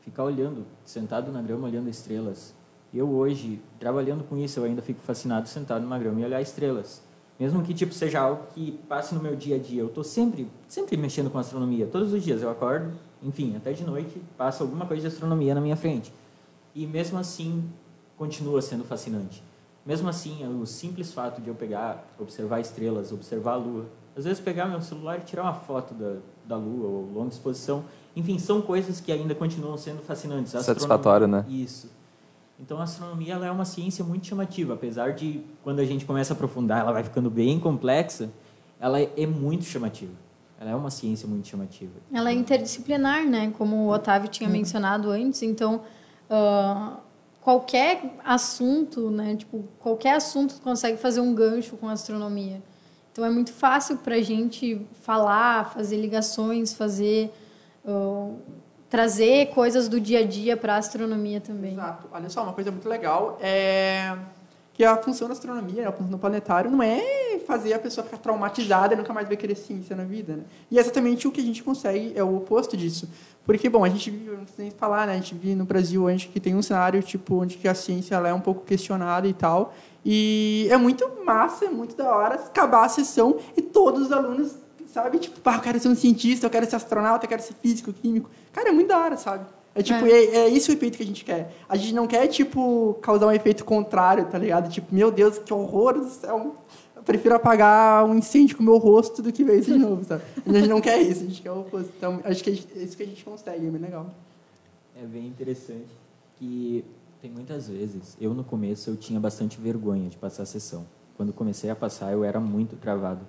ficar olhando, sentado na grama olhando estrelas. Eu hoje, trabalhando com isso, eu ainda fico fascinado sentado numa grama e olhar estrelas. Mesmo que tipo seja algo que passe no meu dia a dia, eu estou sempre, sempre mexendo com astronomia. Todos os dias eu acordo, enfim, até de noite passa alguma coisa de astronomia na minha frente. E mesmo assim continua sendo fascinante. Mesmo assim, o simples fato de eu pegar, observar estrelas, observar a lua, às vezes pegar meu celular e tirar uma foto da, da lua ou longa exposição, enfim, são coisas que ainda continuam sendo fascinantes. Satisfatório, né? Isso. Então a astronomia ela é uma ciência muito chamativa, apesar de quando a gente começa a aprofundar, ela vai ficando bem complexa, ela é muito chamativa. Ela é uma ciência muito chamativa. Ela é interdisciplinar, né? Como o Otávio tinha mencionado antes. Então, ah, qualquer assunto, né? Tipo, qualquer assunto consegue fazer um gancho com a astronomia. Então, é muito fácil para a gente falar, fazer ligações, fazer... ah, trazer coisas do dia a dia para a astronomia também. Exato. Olha só, uma coisa muito legal é que a função da astronomia, a função do planetário, não é fazer a pessoa ficar traumatizada e nunca mais vai querer ciência na vida, né? E é exatamente o que a gente consegue, é o oposto disso. Porque, bom, a gente vive, não precisa nem falar, né? A gente vive no Brasil onde que tem um cenário, tipo, onde que a ciência ela é um pouco questionada e tal. E é muito massa, é muito da hora acabar a sessão e todos os alunos, sabe? Tipo, pá, eu quero ser um cientista, eu quero ser astronauta, eu quero ser físico, químico. Cara, é muito da hora, sabe? É tipo, é. é esse o efeito que a gente quer. A gente não quer, tipo, causar um efeito contrário, tá ligado? Tipo, meu Deus, que horror do céu. Eu prefiro apagar um incêndio com o meu rosto do que ver isso de novo, sabe? A gente não quer isso, a gente quer o oposto. Então, acho que é isso que a gente consegue, é bem legal. É bem interessante que tem muitas vezes, eu no começo eu tinha bastante vergonha de passar a sessão. Quando comecei a passar, eu era muito travado.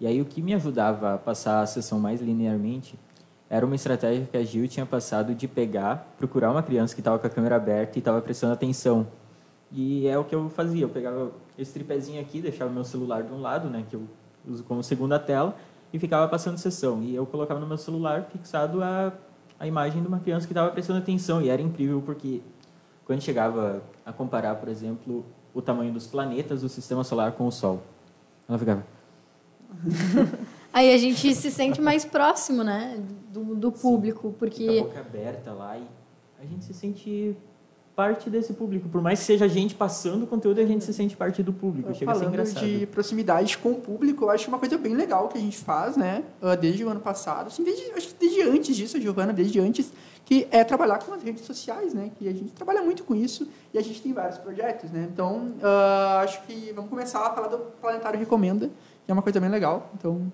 E aí o que me ajudava a passar a sessão mais linearmente era uma estratégia que a Gil tinha passado de pegar, procurar uma criança que estava com a câmera aberta e estava prestando atenção. E é o que eu fazia, eu pegava esse tripézinho aqui, deixava meu celular de um lado, né, que eu uso como segunda tela, e ficava passando sessão. E eu colocava no meu celular fixado a, a imagem de uma criança que estava prestando atenção. E era incrível porque quando chegava a comparar, por exemplo, o tamanho dos planetas do sistema solar com o Sol, ela ficava... Aí a gente se sente mais próximo, né? Do, do público, a porque... boca aberta lá e a gente se sente parte desse público. Por mais que seja a gente passando o conteúdo, a gente se sente parte do público. Chega a ser Falando engraçado. de proximidade com o público, eu acho uma coisa bem legal que a gente faz, né? ah, Desde o ano passado, assim, desde, acho que desde antes disso, a Giovana, desde antes, que é trabalhar com as redes sociais, né? Que a gente trabalha muito com isso e a gente tem vários projetos, né? Então, ah, acho que vamos começar a falar do Planetário Recomenda, que é uma coisa bem legal. Então,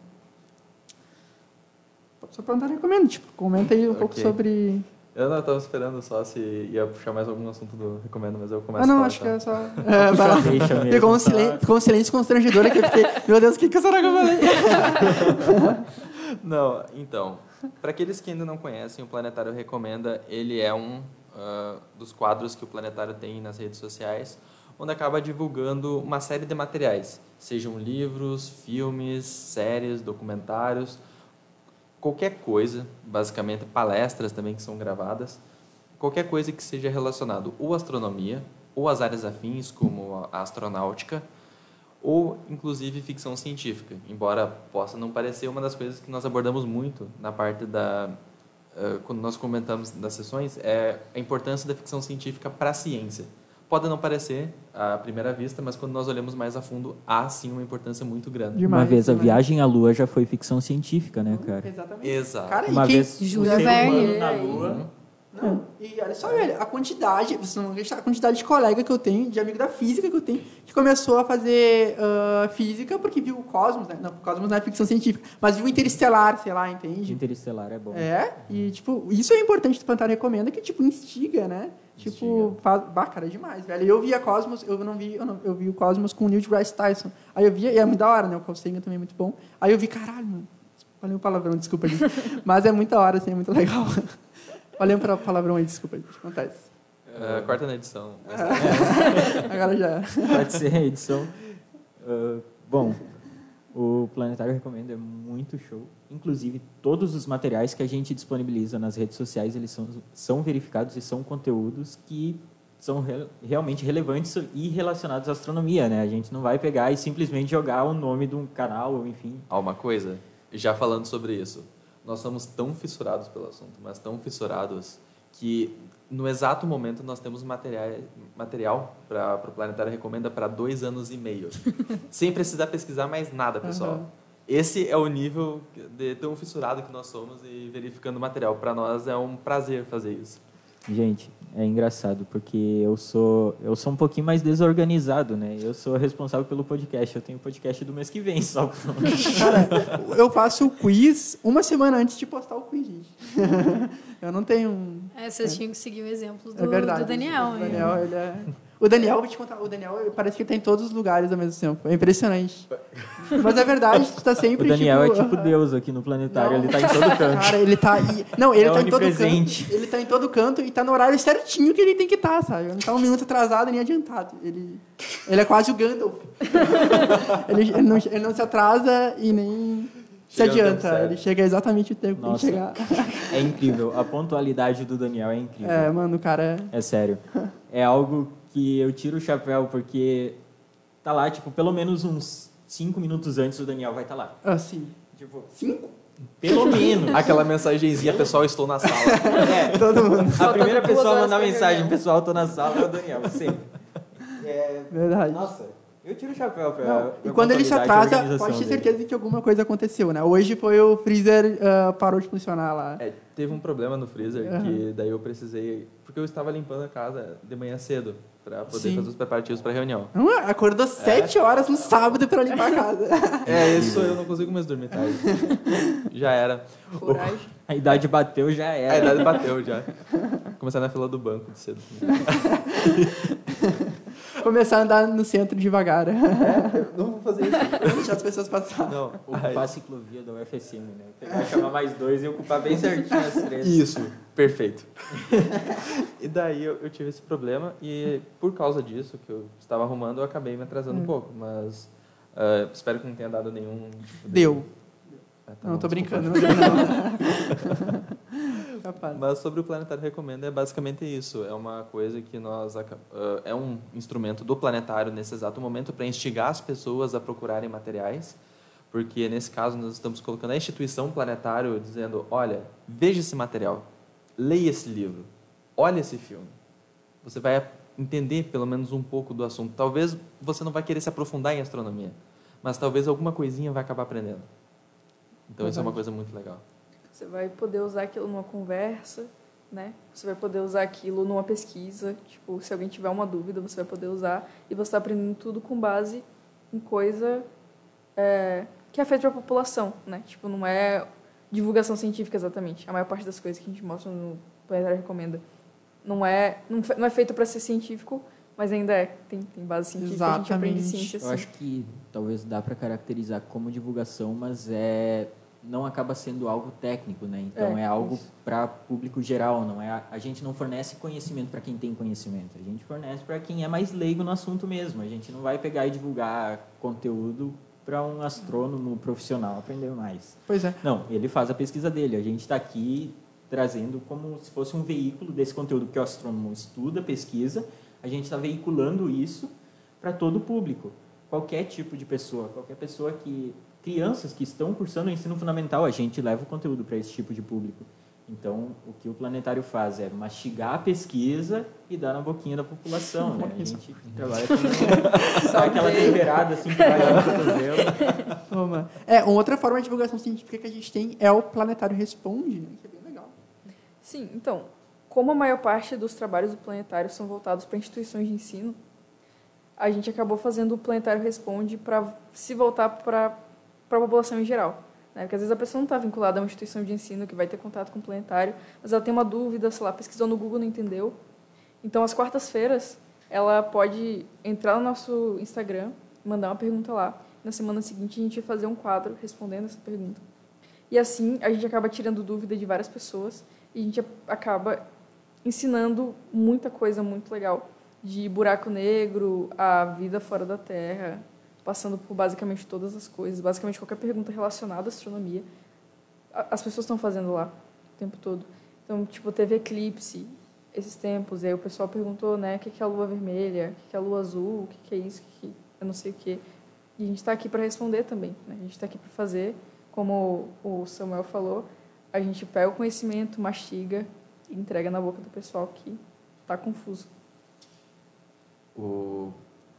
só Planetário Recomenda, tipo, comenta aí um pouco Ok. sobre... Eu não estava esperando só se ia puxar mais algum assunto do Recomendo, mas eu começo Ah, não, a falar, acho que então. é só... É. Deixa mesmo, Ficou um, tá? silêncio, ficou um silêncio constrangedor aqui. Fiquei, meu Deus, o que, que será que eu falei? Não, então, para aqueles que ainda não conhecem, o Planetário Recomenda, ele é um ah, dos quadros que o Planetário tem nas redes sociais, onde acaba divulgando uma série de materiais, sejam livros, filmes, séries, documentários, qualquer coisa, basicamente palestras também que são gravadas, qualquer coisa que seja relacionado ou astronomia, ou às áreas afins, como a astronáutica, ou inclusive ficção científica, embora possa não parecer uma das coisas que nós abordamos muito na parte da eh, quando nós comentamos das sessões é a importância da ficção científica para a ciência. Pode não parecer à primeira vista, mas quando nós olhamos mais a fundo, há sim uma importância muito grande. Demais, uma vez a demais. viagem à Lua já foi ficção científica, né, cara? Exatamente. Exato. Cara, Uma e vez o Júlia ser Verne, humano na. Lua... Não, e olha só, velho, a quantidade, vocês não acreditar, a quantidade de colega que eu tenho, de amigo da física que eu tenho, que começou a fazer ah, física porque viu o Cosmos, né? Não, o Cosmos não é ficção científica, mas viu o Interestelar, sei lá, entende? Interestelar é bom. É, e tipo, isso é importante do Plantar Recomenda, que tipo, instiga, né? Tipo, faz... Bah, cara, é demais, velho. Eu via Cosmos, eu não vi, eu, não, eu vi o Cosmos com o Neil deGrasse Tyson. Aí eu via, e é muito da hora, né? O Carl Sagan também é muito bom. Aí eu vi, caralho, mano. Falei um palavrão, desculpa, gente. Mas é muito da hora, assim, é muito legal. Falei um pra- palavrão aí, desculpa, gente. Acontece. Eh, corta na edição. mas- Agora já. Pode ser a edição. Ah, bom, o Planetário Recomenda é muito show. Inclusive, todos os materiais que a gente disponibiliza nas redes sociais, eles são, são verificados e são conteúdos que são re realmente relevantes e relacionados à astronomia, né? A gente não vai pegar e simplesmente jogar o nome de um canal, enfim. Há uma coisa, já falando sobre isso, nós somos tão fissurados pelo assunto, mas tão fissurados que no exato momento nós temos material material para o Planetário Recomenda para dois anos e meio, sem precisar pesquisar mais nada, pessoal. Uhum. Esse é o nível de tão fissurado que nós somos e verificando material. Para nós é um prazer fazer isso. Gente, é engraçado porque eu sou eu sou um pouquinho mais desorganizado, né? Eu sou responsável pelo podcast. Eu tenho o podcast do mês que vem só. Cara, eu faço o quiz uma semana antes de postar o quiz, gente. Eu não tenho. É, vocês é. tinham que seguir o exemplo do, é verdade, do Daniel. O Daniel, ele é o Daniel, vou te contar, o Daniel parece que está em todos os lugares ao mesmo tempo. É impressionante. Mas é verdade, tu está sempre. O Daniel tipo, é tipo Deus aqui no planetário, não. ele está em todo canto. Cara, ele está. Não, ele está é tá em todo canto. Ele está em todo canto e está no horário certinho que ele tem que estar, tá, sabe? Não está um minuto atrasado nem adiantado. Ele, ele é quase o Gandalf. ele, ele, não, ele não se atrasa e nem se adianta. Ele chega exatamente o tempo Nossa, que chegar. É incrível. A pontualidade do Daniel é incrível. É, mano, o cara. É sério. É algo que eu tiro o chapéu porque tá lá, tipo, pelo menos uns cinco minutos antes o Daniel vai estar tá lá. Ah, sim. Tipo, cinco? Pelo menos. Aquela mensagenzinha, pessoal, estou na sala. É, todo mundo. A primeira pessoa a mandar mensagem, pessoal, estou na sala, é o Daniel, sempre. É, Verdade. Nossa, eu tiro o chapéu pra, Não, E quando ele se atrasa, pode ter certeza de que alguma coisa aconteceu, né? Hoje foi o freezer uh, parou de funcionar lá. É, teve um problema no freezer uhum. que daí eu precisei... Porque eu estava limpando a casa de manhã cedo para poder Sim. fazer os preparativos para a reunião. Não, acordou sete é. horas no sábado para limpar a casa. É, isso eu não consigo mais dormir tarde. já era. Coragem. A idade bateu, já era. A idade bateu, já. Começar na fila do banco de cedo. Começar a andar no centro devagar. É, não vou fazer isso. Deixar as pessoas passarem. Não, ocupar a ciclovia da UFSM, né? Pegar, chamar mais dois e ocupar bem certinho as três. Isso, perfeito. e daí eu, eu, tive esse problema e por causa disso que eu estava arrumando, eu acabei me atrasando hum. um pouco, mas uh, espero que não tenha dado nenhum... Tipo Deu. Ah, tá não, bom, tô brincando. Não, não. Mas sobre o Planetário Recomenda é basicamente isso. É uma coisa que nós... Uh, é um instrumento do Planetário nesse exato momento para instigar as pessoas a procurarem materiais. Porque, nesse caso, nós estamos colocando a instituição Planetário dizendo, olha, veja esse material, leia esse livro, olhe esse filme. Você vai entender pelo menos um pouco do assunto. Talvez você não vai querer se aprofundar em astronomia, mas talvez alguma coisinha vai acabar aprendendo. Então, isso é uma coisa muito legal. Você vai poder usar aquilo numa conversa, né? Você vai poder usar aquilo numa pesquisa. Tipo, se alguém tiver uma dúvida, você vai poder usar. E você está aprendendo tudo com base em coisa é, que é feita para a população, né? Tipo, não é divulgação científica exatamente. A maior parte das coisas que a gente mostra no Planetário Recomenda não é, não é feito para ser científico, mas ainda é. Tem, tem base científica, Exatamente. a gente aprende ciência. Eu acho que talvez dá para caracterizar como divulgação, mas é não acaba sendo algo técnico, né? Então é, é algo para público geral, não é? A gente não fornece conhecimento para quem tem conhecimento, a gente fornece para quem é mais leigo no assunto mesmo. A gente não vai pegar e divulgar conteúdo para um astrônomo profissional aprender mais. Pois é. Não, ele faz a pesquisa dele. A gente está aqui trazendo como se fosse um veículo desse conteúdo que o astrônomo estuda, pesquisa a gente está veiculando isso para todo o público. Qualquer tipo de pessoa, qualquer pessoa que. Crianças que estão cursando o ensino fundamental, a gente leva o conteúdo para esse tipo de público. Então, o que o planetário faz é mastigar a pesquisa e dar na boquinha da população, né? A gente trabalha com só aquela temperada assim que vai lá no cotovelo. É, uma outra forma de divulgação científica que a gente tem é o Planetário Responde, né? que é bem legal. Sim, então, como a maior parte dos trabalhos do planetário são voltados para instituições de ensino, a gente acabou fazendo o Planetário Responde para se voltar para a população em geral. Né? Porque às vezes a pessoa não está vinculada a uma instituição de ensino que vai ter contato com o planetário, mas ela tem uma dúvida, sei lá, pesquisou no Google não entendeu. Então, às quartas-feiras, ela pode entrar no nosso Instagram, mandar uma pergunta lá. Na semana seguinte, a gente vai fazer um quadro respondendo essa pergunta. E assim, a gente acaba tirando dúvida de várias pessoas e a gente acaba ensinando muita coisa muito legal. De buraco negro, a vida fora da Terra, passando por basicamente todas as coisas, basicamente qualquer pergunta relacionada à astronomia, as pessoas estão fazendo lá o tempo todo. Então, tipo, teve eclipse, esses tempos. E aí o pessoal perguntou, né, o que é a lua vermelha, o que é a lua azul, o que é isso, o que eu não sei o que. E a gente está aqui para responder também. Né? A gente está aqui para fazer, como o Samuel falou, a gente pega o conhecimento, mastiga e entrega na boca do pessoal que está confuso. O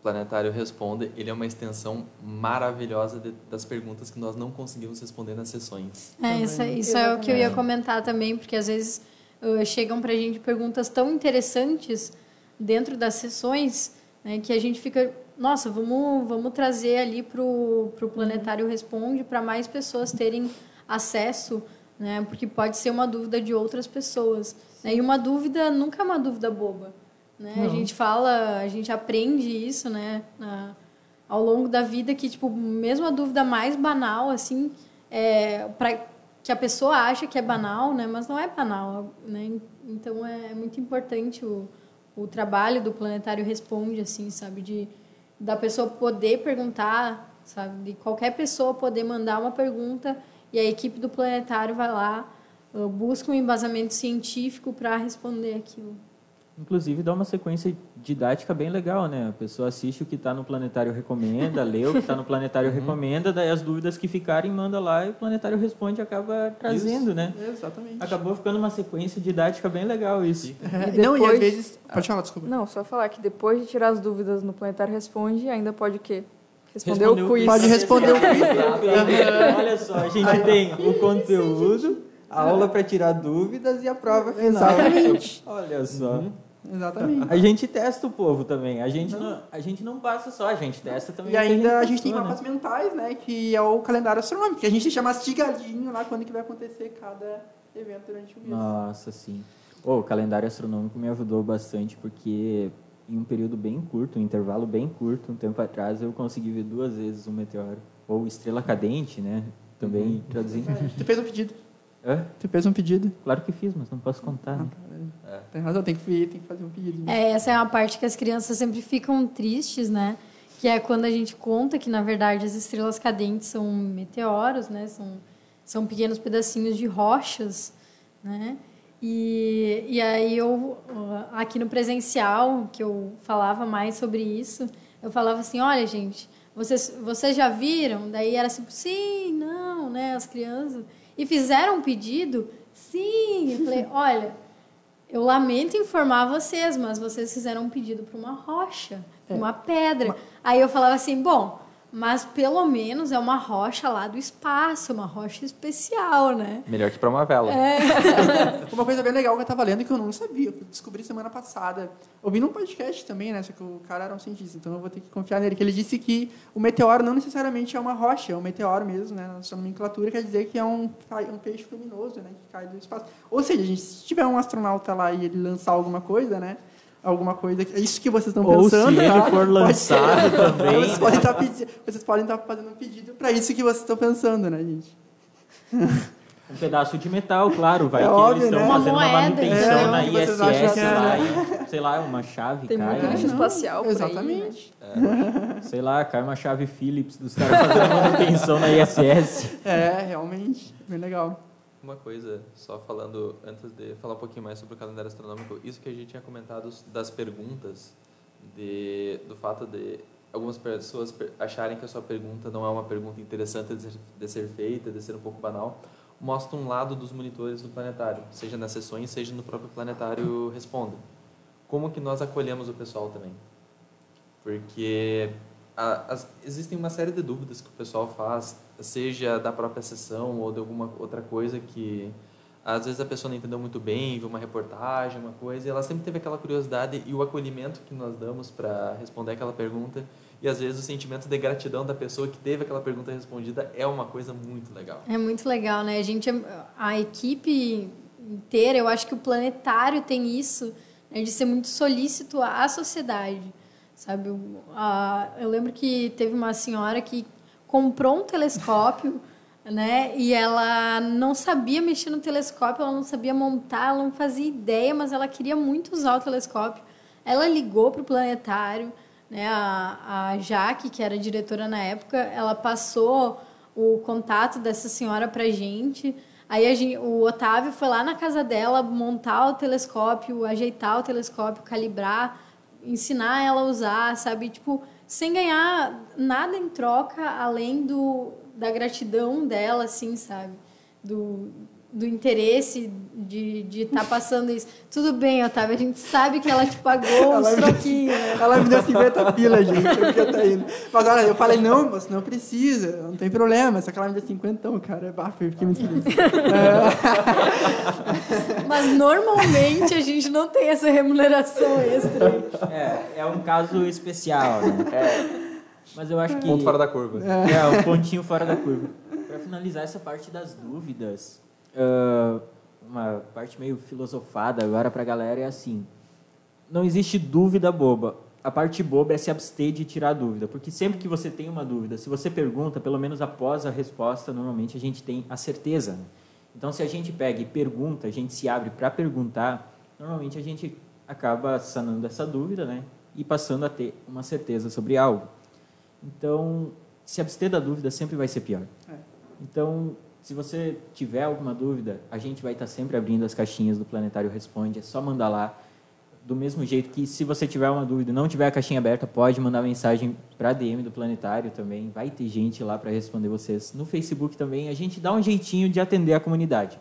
Planetário Responde, ele é uma extensão maravilhosa de, das perguntas que nós não conseguimos responder nas sessões. É, isso, isso é o que eu ia comentar também, porque às vezes uh, chegam para a gente perguntas tão interessantes dentro das sessões né, que a gente fica, nossa, vamos, vamos trazer ali para o Planetário Responde para mais pessoas terem acesso, né, porque pode ser uma dúvida de outras pessoas. Né, e uma dúvida nunca é uma dúvida boba. Né? A gente fala, a gente aprende isso, né, na, ao longo da vida que tipo, mesmo a dúvida mais banal assim, é para que a pessoa acha que é banal, né, mas não é banal, né? Então é, é muito importante o, o trabalho do planetário responde assim, sabe, de da pessoa poder perguntar, sabe, de qualquer pessoa poder mandar uma pergunta e a equipe do planetário vai lá, busca um embasamento científico para responder aquilo. Inclusive dá uma sequência didática bem legal, né? A pessoa assiste o que está no Planetário Recomenda, lê o que está no Planetário uhum. Recomenda, daí as dúvidas que ficarem manda lá e o Planetário Responde e acaba trazendo, isso. né? Exatamente. Acabou ficando uma sequência didática bem legal isso. É, depois... Não, e às vezes... Pode falar, desculpa. Não, só falar que depois de tirar as dúvidas no Planetário Responde, ainda pode o quê? Responder Respondeu o quiz. Pode responder o quiz. Olha só, a gente tem o conteúdo, a aula para tirar dúvidas e a prova final. Exatamente. Olha só. Uhum. Exatamente. A gente testa o povo também. A gente não, não a gente não passa só, a gente testa também. E ainda a gente, tem mapas né? mentais, né? Que é o calendário astronômico. Que a gente deixa mastigadinho lá quando que vai acontecer cada evento durante o mês. Nossa, sim. Oh, o calendário astronômico me ajudou bastante porque em um período bem curto, um intervalo bem curto, um tempo atrás, eu consegui ver duas vezes um meteoro. Ou estrela cadente, né? Também uhum. traduzindo. Tu fez um pedido. Hã? Tu fez um pedido? Claro que fiz, mas não posso contar. Ah, né? é. Tem razão, tem que, tem que fazer um pedido. Né? É, essa é uma parte que as crianças sempre ficam tristes, né? Que é quando a gente conta que, na verdade, as estrelas cadentes são meteoros, né? São, são pequenos pedacinhos de rochas, né? E, e aí eu, aqui no presencial, que eu falava mais sobre isso, eu falava assim, olha, gente, vocês, vocês já viram? Daí era assim, sim, não, né? As crianças e fizeram um pedido? Sim. Eu falei, olha, eu lamento informar vocês, mas vocês fizeram um pedido para uma rocha, é. uma pedra. Aí eu falava assim, bom, mas pelo menos é uma rocha lá do espaço, uma rocha especial, né? Melhor que para uma vela. É. uma coisa bem legal que eu estava lendo que eu não sabia, eu descobri semana passada. Ouvi num podcast também, né? Só que o cara era um cientista, então eu vou ter que confiar nele. Que ele disse que o meteoro não necessariamente é uma rocha, é um meteoro mesmo, né? Na sua nomenclatura quer dizer que é um, um peixe luminoso, né? Que cai do espaço. Ou seja, gente, se tiver um astronauta lá e ele lançar alguma coisa, né? Alguma coisa. É isso que vocês estão pensando. Ou se ele tá? for lançado também. Vocês, né? podem estar tá vocês podem estar tá fazendo um pedido para isso que vocês estão pensando, né, gente? Um pedaço de metal, claro, vai é que óbvio, eles estão né? fazendo uma, uma manutenção é, na ISS lá, é. e, sei lá, uma chave Tem cai. muito lixo espacial por Exatamente. Aí, né? é. Sei lá, cai uma chave Philips dos caras fazendo manutenção na ISS. É, realmente, bem legal. Uma coisa, só falando, antes de falar um pouquinho mais sobre o calendário astronômico, isso que a gente tinha comentado das perguntas, de, do fato de algumas pessoas acharem que a sua pergunta não é uma pergunta interessante de ser, de ser feita, de ser um pouco banal, mostra um lado dos monitores do planetário, seja nas sessões, seja no próprio planetário Responda. Como que nós acolhemos o pessoal também? Porque a, existem uma série de dúvidas que o pessoal faz, seja da própria sessão ou de alguma outra coisa que às vezes a pessoa não entendeu muito bem, viu uma reportagem, uma coisa, e ela sempre teve aquela curiosidade e o acolhimento que nós damos para responder aquela pergunta e às vezes o sentimento de gratidão da pessoa que teve aquela pergunta respondida é uma coisa muito legal. É muito legal, né? A gente, a equipe inteira, eu acho que o planetário tem isso, né, de ser muito solícito à sociedade, sabe? Eu lembro que teve uma senhora que comprou um telescópio, né? E ela não sabia mexer no telescópio, ela não sabia montar, ela não fazia ideia, mas ela queria muito usar o telescópio. Ela ligou para o planetário, né? A, a Jaque, que era diretora na época, ela passou o contato dessa senhora para gente. Aí gente, o Otávio foi lá na casa dela montar o telescópio, ajeitar o telescópio, calibrar, ensinar ela a usar, sabe? Tipo, sem ganhar nada em troca além do, da gratidão dela, assim, sabe? Do, do interesse de estar de tá passando isso. Tudo bem, Otávio, a gente sabe que ela te pagou uns troquinhos. Né? Ela me deu 50 pila, gente, eu tá indo. Mas olha, eu falei, não, você não precisa, não tem problema. Só que ela me deu 50, então, cara, bafo, eu fiquei muito feliz. Mas normalmente a gente não tem essa remuneração extra. É, é um caso especial, né? É. Mas eu acho que... Ponto fora da curva. É, é um pontinho fora da curva. Para finalizar essa parte das dúvidas, uh, uma parte meio filosofada agora para a galera é assim: não existe dúvida boba. A parte boba é se abster de tirar a dúvida, porque sempre que você tem uma dúvida, se você pergunta, pelo menos após a resposta, normalmente a gente tem a certeza. Né? Então, se a gente pega e pergunta, a gente se abre para perguntar, normalmente a gente acaba sanando essa dúvida, né? E passando a ter uma certeza sobre algo. Então, se abster da dúvida sempre vai ser pior. É. Então, se você tiver alguma dúvida, a gente vai estar sempre abrindo as caixinhas do Planetário Responde. É só mandar lá. Do mesmo jeito que, se você tiver uma dúvida não tiver a caixinha aberta, pode mandar mensagem para a DM do Planetário também. Vai ter gente lá para responder vocês. No Facebook também, a gente dá um jeitinho de atender a comunidade.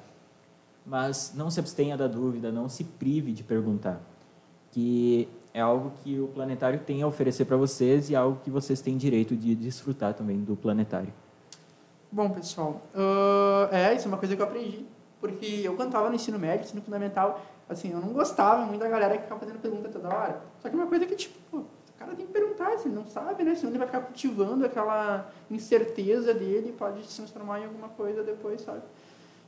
Mas não se abstenha da dúvida, não se prive de perguntar. Que é algo que o Planetário tem a oferecer para vocês e algo que vocês têm direito de desfrutar também do Planetário. Bom, pessoal, uh, é, isso é uma coisa que eu aprendi. Porque eu, quando estava no ensino médio, ensino fundamental, assim, eu não gostava muito da galera que ficava fazendo pergunta toda hora. Só que é uma coisa que, tipo, o cara tem que perguntar, se ele não sabe, né? Senão ele vai ficar cultivando aquela incerteza dele, pode se transformar em alguma coisa depois, sabe?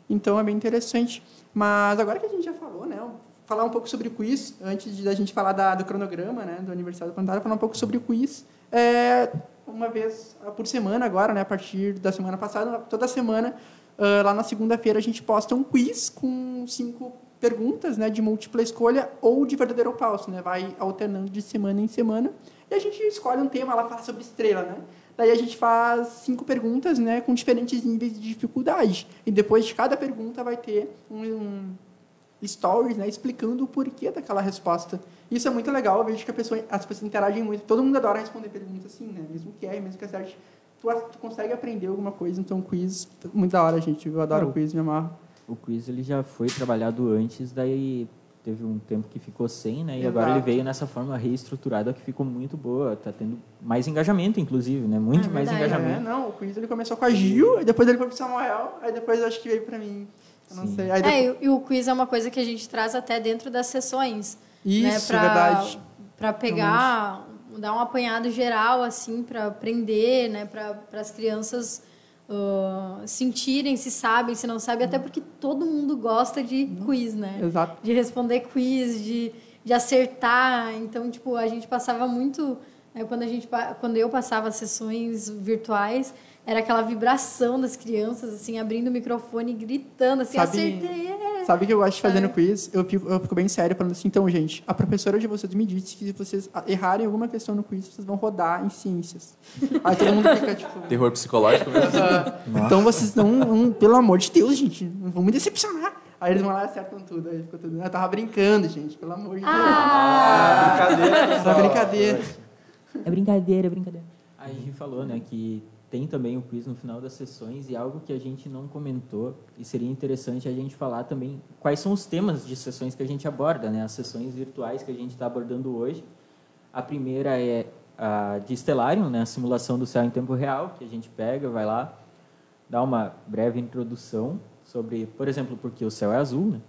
Então é bem interessante. Mas agora que a gente já falou, né? Falar um pouco sobre o quiz, antes de a gente falar da, do cronograma, né? Do aniversário do Planetário, falar um pouco sobre o quiz. É, uma vez por semana agora, né, a partir da semana passada, toda semana, uh, lá na segunda-feira, a gente posta um quiz com cinco perguntas né, de múltipla escolha ou de verdadeiro ou falso. Né, vai alternando de semana em semana. E a gente escolhe um tema, ela fala sobre estrela. Né? Daí a gente faz cinco perguntas né, com diferentes níveis de dificuldade. E depois de cada pergunta vai ter um, um stories né, explicando o porquê daquela resposta. Isso é muito legal, eu vejo que pessoa, as pessoas interagem muito. Todo mundo adora responder perguntas assim, né? Mesmo que erre, mesmo que acerte. Tu, tu consegue aprender alguma coisa, então quiz, muito da hora, gente. Eu adoro o quiz, me amarro. O quiz ele já foi trabalhado antes, daí teve um tempo que ficou sem, né? E Exato. agora ele veio nessa forma reestruturada que ficou muito boa, tá tendo mais engajamento, inclusive, né? Muito é mais engajamento. É, não, o quiz ele começou com a Gil, depois ele foi pro Samuel, aí depois acho que veio para mim. Eu não sei. Aí depois... É, e o quiz é uma coisa que a gente traz até dentro das sessões. Isso, né, pra, verdade. Para pegar, Realmente. dar um apanhado geral, assim, para aprender, né, para as crianças uh, sentirem se sabem, se não sabem, até porque todo mundo gosta de quiz, né? Exato. De responder quiz, de, de acertar. Então, tipo, a gente passava muito. Né, quando, a gente, quando eu passava sessões virtuais, era aquela vibração das crianças, assim, abrindo o microfone e gritando, assim, Sabe... acertei, Sabe o que eu gosto de fazer no quiz? Eu fico, eu fico bem sério falando assim, então, gente, a professora de vocês me disse que se vocês errarem alguma questão no quiz, vocês vão rodar em ciências. Aí todo mundo fica, tipo... Terror psicológico mesmo. Então vocês não, não, pelo amor de Deus, gente, não vão me decepcionar. Aí eles vão lá e acertam tudo. Aí ficou tudo. Eu tava brincando, gente, pelo amor de Deus. Ah, ah brincadeira. Só brincadeira. É brincadeira, é brincadeira. A gente falou, né, que tem também o quiz no final das sessões e algo que a gente não comentou e seria interessante a gente falar também quais são os temas de sessões que a gente aborda, né? As sessões virtuais que a gente está abordando hoje. A primeira é a de Stellarium, né? A simulação do céu em tempo real, que a gente pega, vai lá, dá uma breve introdução sobre, por exemplo, porque o céu é azul, né?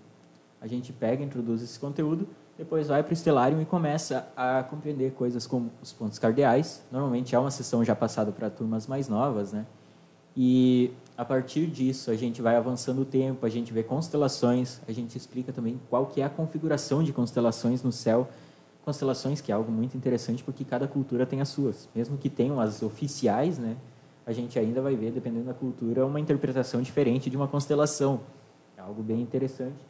A gente pega, introduz esse conteúdo depois vai para o Stellarium e começa a compreender coisas como os pontos cardeais. Normalmente é uma sessão já passada para turmas mais novas, né? E a partir disso a gente vai avançando o tempo, a gente vê constelações, a gente explica também qual que é a configuração de constelações no céu. Constelações que é algo muito interessante porque cada cultura tem as suas. Mesmo que tenham as oficiais, né? A gente ainda vai ver, dependendo da cultura, uma interpretação diferente de uma constelação. É algo bem interessante.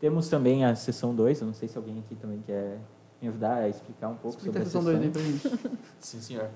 Temos também a sessão 2, eu não sei se alguém aqui também quer me ajudar a explicar um pouco Explica a sobre a sessão sessão? 2 aí pra gente. Sim, senhor.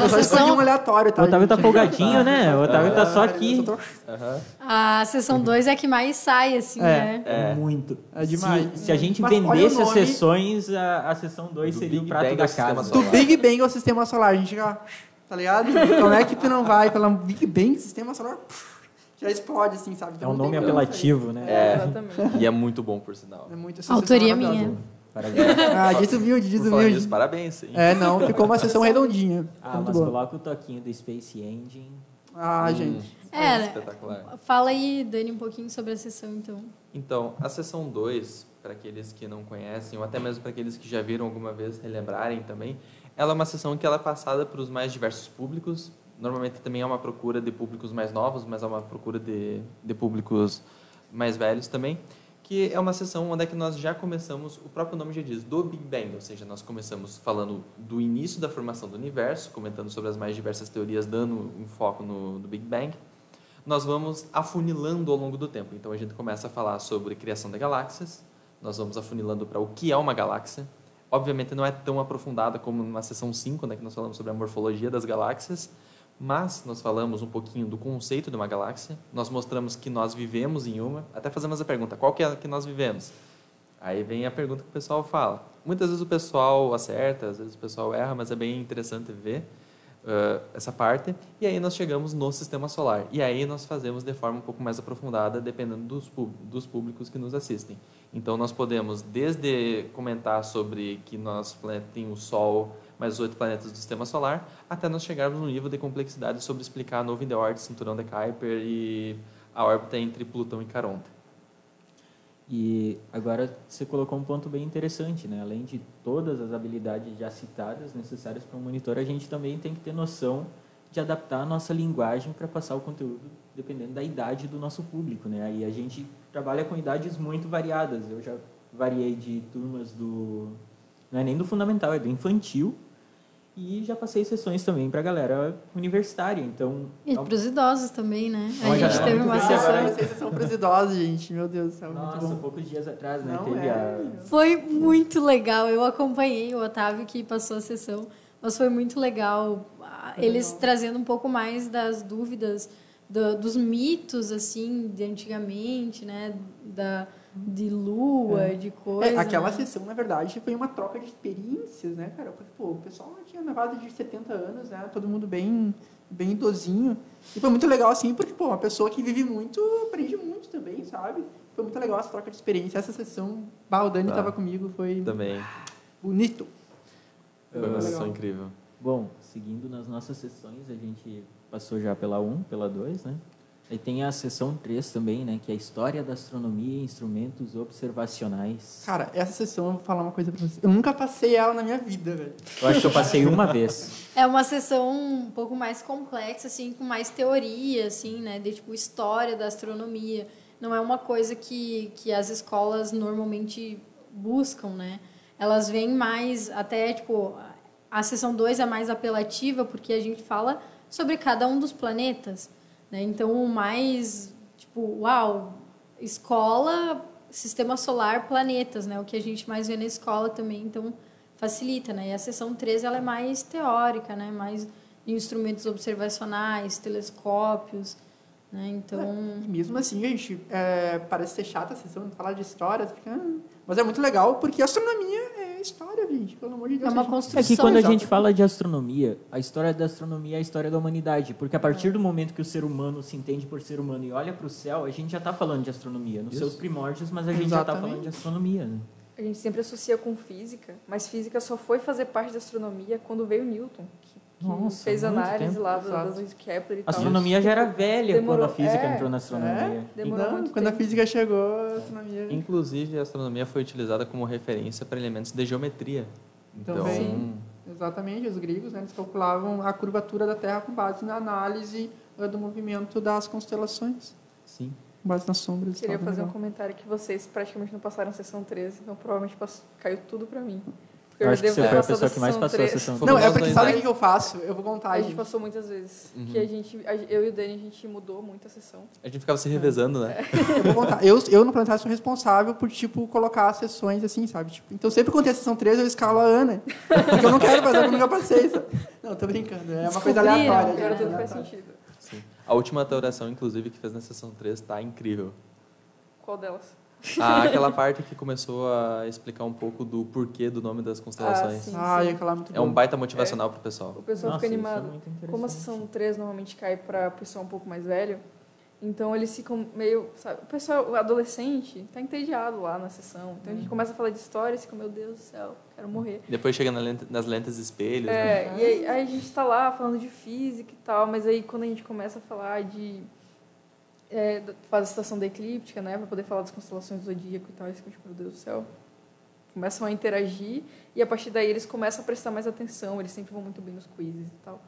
Só sessão- um aleatório, tá? O Otávio tá folgadinho, né? O Otávio tá só aqui. Aham. A sessão 2 é a que mais sai, assim, É. né? É muito. É demais. Se, se a gente Mas o vendesse as sessões, a, a sessão 2 Do seria o Big prato Bang da sistema casa. Do solar. Big Bang ao sistema solar, a gente já. Tá ligado? Como é que tu não vai pela Big Bang, sistema solar? puf, Já explode, assim, sabe? É Então um não nome apelativo, né? É. Exatamente. E é muito bom, por sinal. É muito essa Autoria maravilhosa. minha. Parabéns. Ah, falar nisso, humilde. parabéns, sim. É, não, ficou uma sessão redondinha. Ah, muito mas boa. coloca o toquinho do Space Engine. Ah, Hum, gente. É, né? Espetacular. Fala aí, Dani, um pouquinho sobre a sessão, então. Então, a sessão 2, para aqueles que não conhecem, ou até mesmo para aqueles que já viram alguma vez relembrarem também, ela é uma sessão que ela é passada para os mais diversos públicos. Normalmente também é uma procura de públicos mais novos, mas é uma procura de, de públicos mais velhos também. Que é uma sessão onde é que nós já começamos, o próprio nome já diz, do Big Bang, ou seja, nós começamos falando do início da formação do universo, comentando sobre as mais diversas teorias, dando um foco no, no Big Bang nós vamos afunilando ao longo do tempo. Então a gente começa a falar sobre criação de galáxias, nós vamos afunilando para o que é uma galáxia. Obviamente não é tão aprofundada como na sessão 5, né, que nós falamos sobre a morfologia das galáxias, mas nós falamos um pouquinho do conceito de uma galáxia, nós mostramos que nós vivemos em uma, até fazemos a pergunta, qual que é a que nós vivemos? Aí vem a pergunta que o pessoal fala. Muitas vezes o pessoal acerta, às vezes o pessoal erra, mas é bem interessante ver uh, essa parte. E aí nós chegamos no sistema solar. E aí nós fazemos de forma um pouco mais aprofundada, dependendo dos, dos públicos que nos assistem. Então nós podemos desde comentar sobre que nosso planeta tem o Sol, mais oito planetas do sistema solar, até nós chegarmos no nível de complexidade sobre explicar a nuvem de Oort, cinturão de Kuiper e a órbita entre Plutão e Caronte. E agora você colocou um ponto bem interessante, né? Além de todas as habilidades já citadas necessárias para um monitor, a gente também tem que ter noção de adaptar a nossa linguagem para passar o conteúdo dependendo da idade do nosso público, né? Aí a gente trabalha com idades muito variadas. Eu já variei de turmas do não é nem do fundamental, é do infantil. E já passei sessões também para a galera universitária. Então, E é para os idosos também, né? A Olha, gente é teve muito uma bem, sessão. Agora vocês são pros idosos, gente. Meu Deus do céu, muito nossa, bom. poucos dias atrás, né? Não teve é. a Foi muito legal. Eu acompanhei o Otávio que passou a sessão, mas foi muito legal. ah, Eles trazendo um pouco mais das dúvidas do- dos mitos assim de antigamente, né? Da de lua, de coisa. É, aquela né? sessão, na verdade, foi uma troca de experiências, né, cara? Porque, pô, o pessoal tinha levado de 70 anos, né? Todo mundo bem, bem idosinho. E foi muito legal, assim, porque, pô, uma pessoa que vive muito, aprende muito também, sabe? Foi muito legal essa troca de experiência. Essa sessão, bah, o Dani Tá. tava comigo, foi Também bonito. foi uma sessão incrível. Bom, seguindo nas nossas sessões, a gente passou já pela 1, pela 2, né? Aí tem a sessão 3 também, né? Que é a História da Astronomia e Instrumentos Observacionais. Cara, essa sessão, eu vou falar uma coisa pra vocês. Eu nunca passei ela na minha vida, velho. Eu acho que eu passei uma vez. É uma sessão um pouco mais complexa, assim, com mais teoria, assim, né? De, tipo, história da astronomia. Não é uma coisa que, que as escolas normalmente buscam, né? Elas vêm mais, até, tipo, a sessão 2 é mais apelativa, porque a gente fala sobre cada um dos planetas, né? Então, o mais, tipo, uau, escola, sistema solar, planetas, né? O que a gente mais vê na escola também, então facilita, né? E a sessão 13 ela é mais teórica, né? Mais instrumentos observacionais, telescópios, né? Então, E mesmo assim, gente, é, parece ser chata a sessão, falar de histórias, ah, mas é muito legal, porque astronomia é história, gente, pelo amor de Deus. é uma gente. construção. É que quando a gente fala de astronomia, a história da astronomia é a história da humanidade. Porque a partir do momento que o ser humano se entende por ser humano e olha para o céu, a gente já está falando de astronomia. Nos Isso. seus primórdios, mas a gente já está Exatamente. falando de astronomia. Né? A gente sempre associa com física, mas física só foi fazer parte da astronomia quando veio Newton, que, que Nossa, fez análise tempo. lá do- Exato. das Kepler e A tal. astronomia já era velha Demorou- quando a física é, entrou na astronomia. Demorou Não, muito quando a tempo. física chegou, a astronomia... Inclusive, a astronomia foi utilizada como referência para elementos de geometria. Então, Também. Exatamente, os gregos, né, eles calculavam a curvatura da Terra com base na análise eh, do movimento das constelações, sim. com base nas sombras. Queria fazer um legal. comentário que vocês praticamente não passaram a sessão 13, então provavelmente pass- caiu tudo pra mim. Porque Eu eu acho que você foi a pessoa que mais passou a três. sessão. Fomos Não, é porque sabe o que que eu faço? Eu vou contar, A gente. gente passou muitas vezes. Uhum. Que a gente, a- eu e o Dani, a gente mudou muito a sessão. A gente ficava se revezando, né? Eu vou contar. Eu, eu no planetário sou responsável por, tipo, colocar as sessões assim, sabe? Tipo, então sempre quando tem a sessão 3, eu escalo a Ana. Porque eu não quero fazer, eu nunca passei, sabe? Não, tô brincando. É uma coisa Descobriram, aleatória. Agora tudo faz sentido. Sim. A última alteração, inclusive, que fez na sessão 3 tá incrível. Qual delas? Ah, aquela parte que começou a explicar um pouco do porquê do nome das constelações. sim. Ai, aquela é muito é um baita motivacional pro pessoal. O pessoal Nossa, fica é animado. interessante. Como a sessão 3 normalmente cai para pessoal um pouco mais velho, então eles ficam meio. Sabe, o pessoal, o adolescente, tá entediado lá na sessão. Então a gente começa a falar de história e fica, meu Deus do céu, quero morrer. Depois chega na lente- nas lentes espelhos. né? É, e aí, aí a gente tá lá falando de física e tal, mas aí quando a gente começa a falar de. É, faz a estação da eclíptica, né, para poder falar das constelações do zodíaco e tal, eles ficam tipo, meu Deus do céu. Começam a interagir e a partir daí eles começam a prestar mais atenção, eles sempre vão muito bem nos quizzes e tal.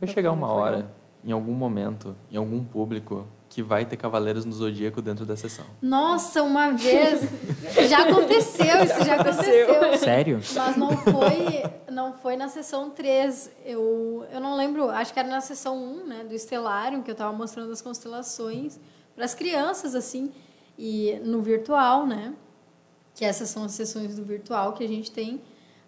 Vai chegar uma Muito legal. hora, em algum momento, em algum público, que vai ter cavaleiros no zodíaco dentro da sessão. Nossa, uma vez. Já aconteceu, isso já Aconteceu. Sério? Mas não foi, não foi na sessão 3. Eu, eu não lembro, acho que era na sessão 1, né, do Stellarium, que eu estava mostrando as constelações para as crianças, assim, e no virtual, né? Que essas são as sessões do virtual que a gente tem.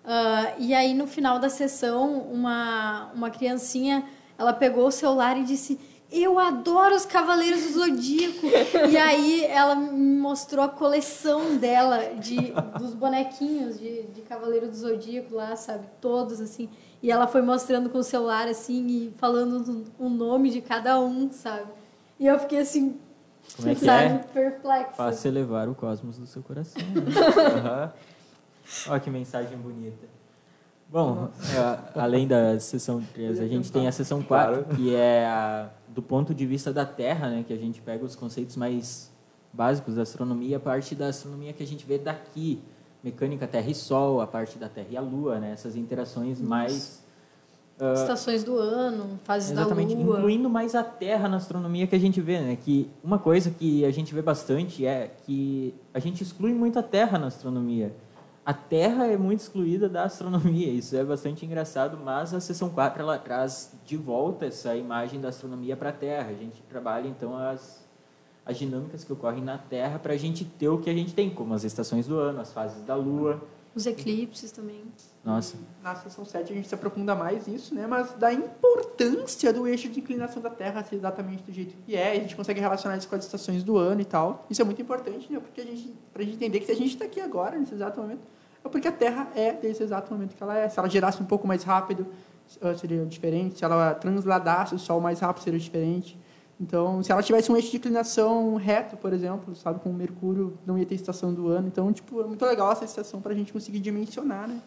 Ah, e aí, no final da sessão, uma, uma criancinha, ela pegou o celular e disse... Eu adoro os Cavaleiros do Zodíaco. E aí ela me mostrou a coleção dela de dos bonequinhos de, de Cavaleiro do Zodíaco lá, sabe? Todos assim. E ela foi mostrando com o celular assim e falando o nome de cada um, sabe? E eu fiquei assim, Como é que sabe, é? perplexa. Faça elevar o cosmos do seu coração. né? Aham. Olha que mensagem bonita. Bom, é, além da sessão 3, a gente tem a sessão 4, que é a, do ponto de vista da Terra, né, que a gente pega os conceitos mais básicos da astronomia, a parte da astronomia que a gente vê daqui, mecânica Terra e Sol, a parte da Terra e a Lua, né, essas interações mais ah, Estações do ano, fases Exatamente, da lua. incluindo mais a Terra na astronomia que a gente vê, né? Que uma coisa que a gente vê bastante é que a gente exclui muito a Terra na astronomia. A Terra é muito excluída da astronomia, isso é bastante engraçado, mas a seção 4 ela traz de volta essa imagem da astronomia para a Terra. A gente trabalha então as as dinâmicas que ocorrem na Terra para a gente ter o que a gente tem, como as estações do ano, as fases da Lua. Os eclipses também. Nossa, Na sessão 7 a gente se aprofunda mais nisso, né? Mas da importância do eixo de inclinação da Terra ser exatamente do jeito que é. A gente consegue relacionar isso com as estações do ano e tal. Isso é muito importante, né? Porque a gente, pra gente entender que se a gente está aqui agora, nesse exato momento, é porque a Terra é desse exato momento que ela é. Se ela girasse um pouco mais rápido, eh, seria diferente. Se ela transladasse o Sol mais rápido, seria diferente. Então, se ela tivesse um eixo de inclinação reto, por exemplo, sabe, com o Mercúrio, não ia ter estação do ano. Então, tipo, é muito legal essa estação para a gente conseguir dimensionar, né?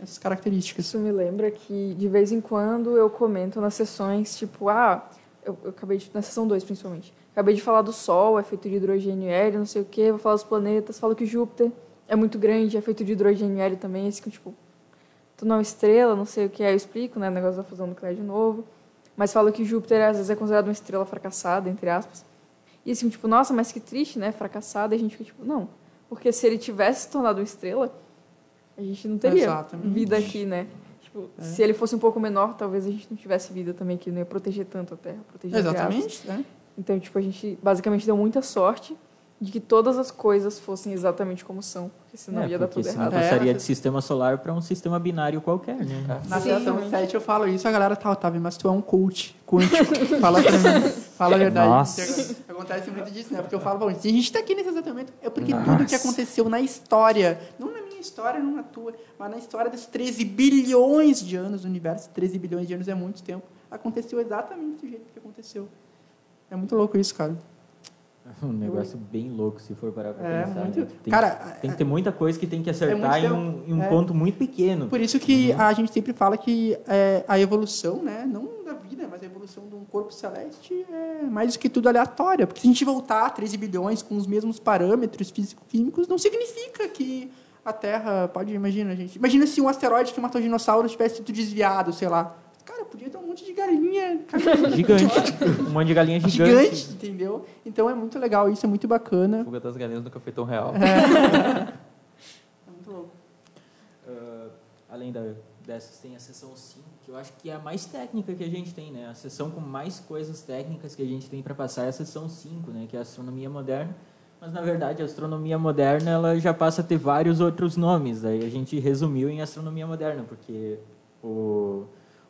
Essas características. Isso me lembra que, de vez em quando, eu comento nas sessões, tipo, ah, eu, eu acabei de, na sessão 2, principalmente, acabei de falar do Sol, é feito de hidrogênio e hélio, não sei o quê, vou falar dos planetas, falo que Júpiter é muito grande, é feito de hidrogênio hélio também, eles ficam, tipo, tu não é uma estrela, não sei o que, aí eu explico, né, o negócio da fusão nuclear de novo, mas falo que Júpiter, às vezes, é considerado uma estrela fracassada, entre aspas, e assim, tipo, nossa, mas que triste, né, fracassada, e a gente fica, tipo, não, porque se ele tivesse se tornado uma estrela, a gente não teria Exatamente. vida aqui, né? Tipo, se ele fosse um pouco menor, talvez a gente não tivesse vida também, que não ia proteger tanto a Terra. Proteger. Exatamente, né? Então, tipo, a gente basicamente deu muita sorte de que todas as coisas fossem exatamente como são, porque senão é, ia dar tudo errado. É, passaria mas- de sistema solar para um sistema binário qualquer, né? Na sessão realmente. 7 eu falo isso, a galera tá, Otávio, mas tu é um coach quântico. Fala pra mim. Fala a verdade. Nossa. Acontece muito disso, né? Porque eu falo, bom, se a gente tá aqui nesse exato momento, é porque tudo que aconteceu na história, não na minha história, não na tua, mas na história dos 13 bilhões de anos do universo, 13 bilhões de anos é muito tempo, aconteceu exatamente do jeito que aconteceu. É muito louco isso, cara. Um negócio bem louco, se for parar pra É, pensar. muito- né? Tem, Cara, tem que ter muita coisa que tem que acertar muito em um, em um É. ponto muito pequeno. Por isso que a gente sempre fala que é, a evolução, né, não da vida, mas a evolução de um corpo celeste é mais do que tudo aleatória. Porque se a gente voltar a 13 bilhões com os mesmos parâmetros físico-químicos, não significa que a Terra pode, imagina, gente. Imagina se um asteroide que matou dinossauros tivesse sido desviado, sei lá. Cara, podia ter um monte de galinha Gigante. um monte de galinha gigante. gigante, entendeu? Então é muito legal, isso é muito bacana. Fuga das galinhas nunca foi tão real. É muito louco. ah, além da, dessas, tem a sessão 5, que eu acho que é a mais técnica que a gente tem, né? A sessão com mais coisas técnicas que a gente tem para passar é a sessão 5, né? Que é a astronomia moderna. Mas, na verdade, a astronomia moderna ela já passa a ter vários outros nomes. Aí a gente resumiu em astronomia moderna, porque o,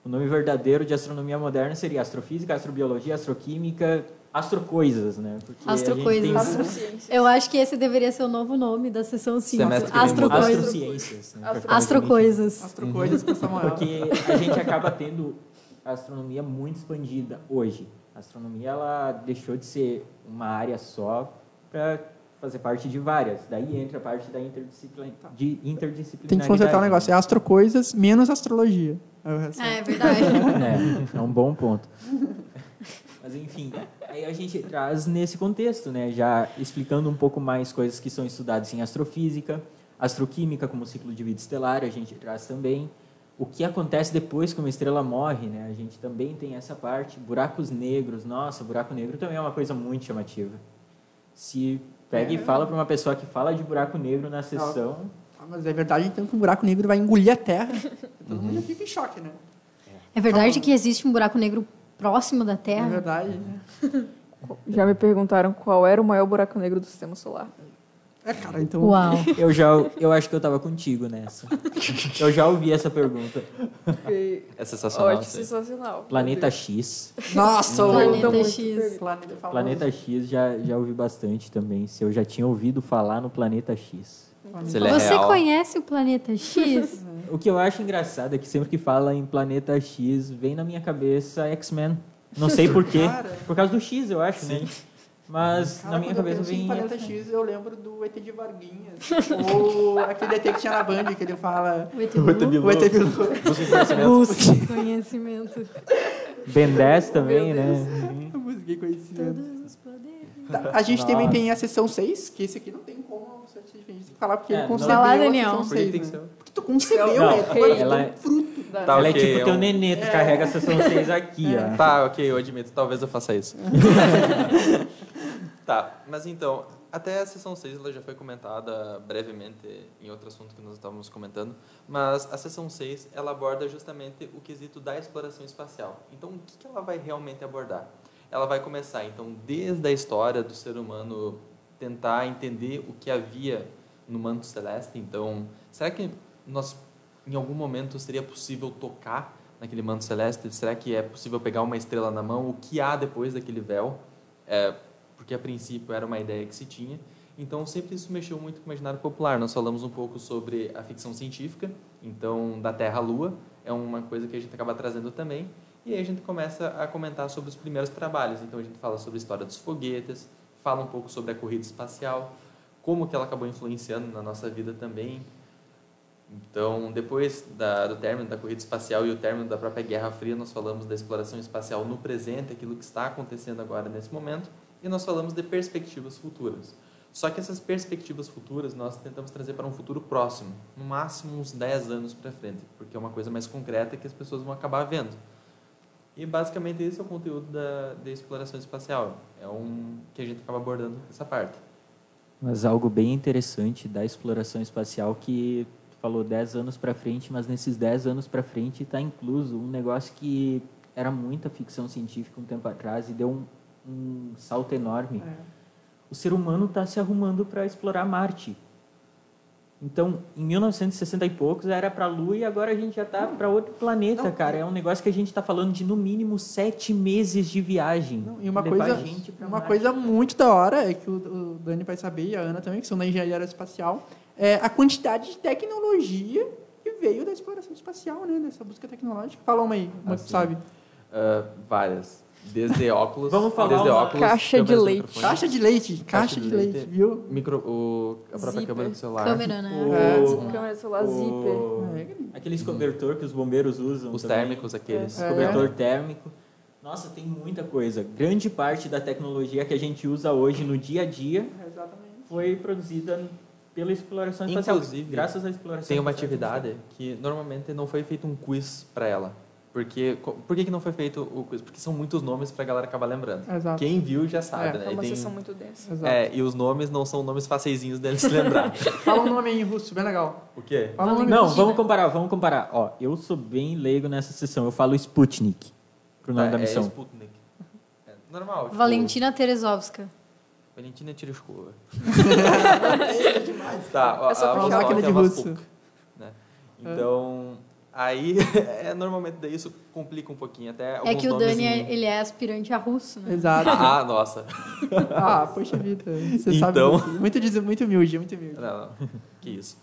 o nome verdadeiro de astronomia moderna seria astrofísica, astrobiologia, astroquímica, astrocoisas, né? Porque a gente Astrocoisas. tem- Astrociências. Eu acho que esse deveria ser o novo nome da sessão 5. Semestre que vem Astrocoisas. Astrociências. Né? Astrocoisas. Astrocoisas com Samuel. Porque a gente acaba tendo a astronomia muito expandida hoje. A astronomia ela deixou de ser uma área só para fazer parte de várias. Daí entra a parte da interdisciplin... de interdisciplinaridade. Tem que consertar o negócio. É astrocoisas menos astrologia. É resto. É, é verdade. É, é um bom ponto. Mas enfim, aí a gente traz nesse contexto, né, já explicando um pouco mais coisas que são estudadas em astrofísica, astroquímica como ciclo de vida estelar, a gente traz também o que acontece depois que uma estrela morre, né? A gente também tem essa parte, buracos negros. Nossa, buraco negro também é uma coisa muito chamativa. Se pega e fala para uma pessoa que fala de buraco negro na sessão, Ah, mas é verdade, então, que um buraco negro vai engolir a Terra. Todo mundo fica em choque, né? É verdade que existe um buraco negro próximo da É Terra? verdade. né? Já me perguntaram qual era o maior buraco negro do sistema solar. É, cara, então... Uau. eu já eu acho que eu estava contigo nessa. Eu já ouvi essa pergunta. É sensacional. ótimo, sensacional. Planeta X. Nossa, o... Planeta muito X. Planeta. Planeta X já, já ouvi bastante também. Se eu já tinha ouvido falar no Planeta X. É Você real. conhece o planeta X? O que eu acho engraçado é que sempre que fala em Planeta X, vem na minha cabeça X-Men. Não sei porquê. Cara. Por causa do X, eu acho, né? Mas Cara, na minha cabeça em vem. Planeta. X, eu lembro do ET de Varguinhas. ou aquele ET que tinha na Band, que ele fala... O ET O ET Bilu? O ET Bilu. Busque conhecimento. Ben 10 também, né? Eu busquei conhecimento. Todos os poderes. Tá, a gente também Nossa. tem a sessão 6, que esse aqui não tem gente falar, porque É, ele não. concebeu lá, Daniel. sessão Por que 6, tem que né? Porque tu concebeu, Não, né? Vai ela é- um fruto. Tá, Ela ok, é tipo teu eu- nenê, tu carrega a sessão 6 aqui, ó. Tá, ok, eu admito. Talvez eu faça isso. tá, mas então, até a sessão 6 ela já foi comentada brevemente em outro assunto que nós estávamos comentando, mas a sessão 6 ela aborda justamente o quesito da exploração espacial. Então, o que, que ela vai realmente abordar? Ela vai começar, então, desde a história do ser humano tentar entender o que havia no manto celeste. Então, será que nós, em algum momento, seria possível tocar naquele manto celeste? Será que é possível pegar uma estrela na mão? O que há depois daquele véu? É, porque, a princípio, era uma ideia que se tinha. Então, sempre isso mexeu muito com o imaginário popular. Nós falamos um pouco sobre a ficção científica, então, da Terra à Lua, é uma coisa que a gente acaba trazendo também. E aí a gente começa a comentar sobre os primeiros trabalhos. Então, a gente fala sobre a história dos foguetes, fala um pouco sobre a corrida espacial, como que ela acabou influenciando na nossa vida também. Então, depois da, do término da corrida espacial e o término da própria Guerra Fria, nós falamos da exploração espacial no presente, aquilo que está acontecendo agora nesse momento, e nós falamos de perspectivas futuras. Só que essas perspectivas futuras nós tentamos trazer para um futuro próximo, no máximo uns 10 anos para frente, porque é uma coisa mais concreta que as pessoas vão acabar vendo. E basicamente esse é o conteúdo da, da exploração espacial. É um que a gente acaba abordando essa parte. Mas algo bem interessante da exploração espacial que falou 10 anos para frente, mas nesses 10 anos para frente está incluso um negócio que era muita ficção científica um tempo atrás e deu um, um salto enorme. É. O ser humano está se arrumando para explorar Marte. Então, em 1960 e poucos era para a Lua e agora a gente já está para outro planeta, Não. cara. É um negócio que a gente está falando de no mínimo sete meses de viagem. Não, e uma coisa, uma Marte. coisa muito da hora é que o, o Dani vai saber e a Ana também, que são da engenharia aeroespacial, é a quantidade de tecnologia que veio da exploração espacial, né? Dessa busca tecnológica. Fala uma aí, uma que tu Assim. sabe. Ah, várias. Desde óculos. Vamos falar desde uma óculos, caixa de leite. Caixa de leite, caixa, de, leite, viu? Micro, o, a própria Zíper. câmera do celular. Câmera, né? O- É. Câmera de celular zíper. O- É, Aqueles cobertor que os bombeiros usam. Os também. térmicos, aqueles. É. Cobertor térmico. Nossa, tem muita coisa. Grande parte da tecnologia que a gente usa hoje no dia a dia Exatamente. foi produzida pela exploração espacial. Inclusive, graças à exploração Tem uma espacial. atividade que normalmente não foi feito um quiz para ela. Porque, por que, que não foi feito o quiz? Porque são muitos nomes pra galera acabar lembrando. Exato. Quem viu já sabe, É. né? É E uma tem- sessão muito densa. Exato. é, e os nomes não são nomes faceizinhos deles se lembrar. Fala um nome aí em russo, bem legal. o quê? Fala um nome Não, russo. vamos comparar, vamos comparar. Ó, eu sou bem leigo nessa sessão. Eu falo Sputnik pro nome Tá, da é missão. Sputnik. É normal. tipo, Valentina Terezovska. Valentina Tereshkova. tá, ó, É só a máquina de é russo. Vostock, né? Então, aí, é, normalmente daí isso complica um pouquinho. Até É que o Dani, é- ele é aspirante a russo, né? Exato. Ah, nossa. Ah, poxa vida. Você sabe. Então- Muito, muito, diz- muito humilde, muito humilde. Não, não. Que isso.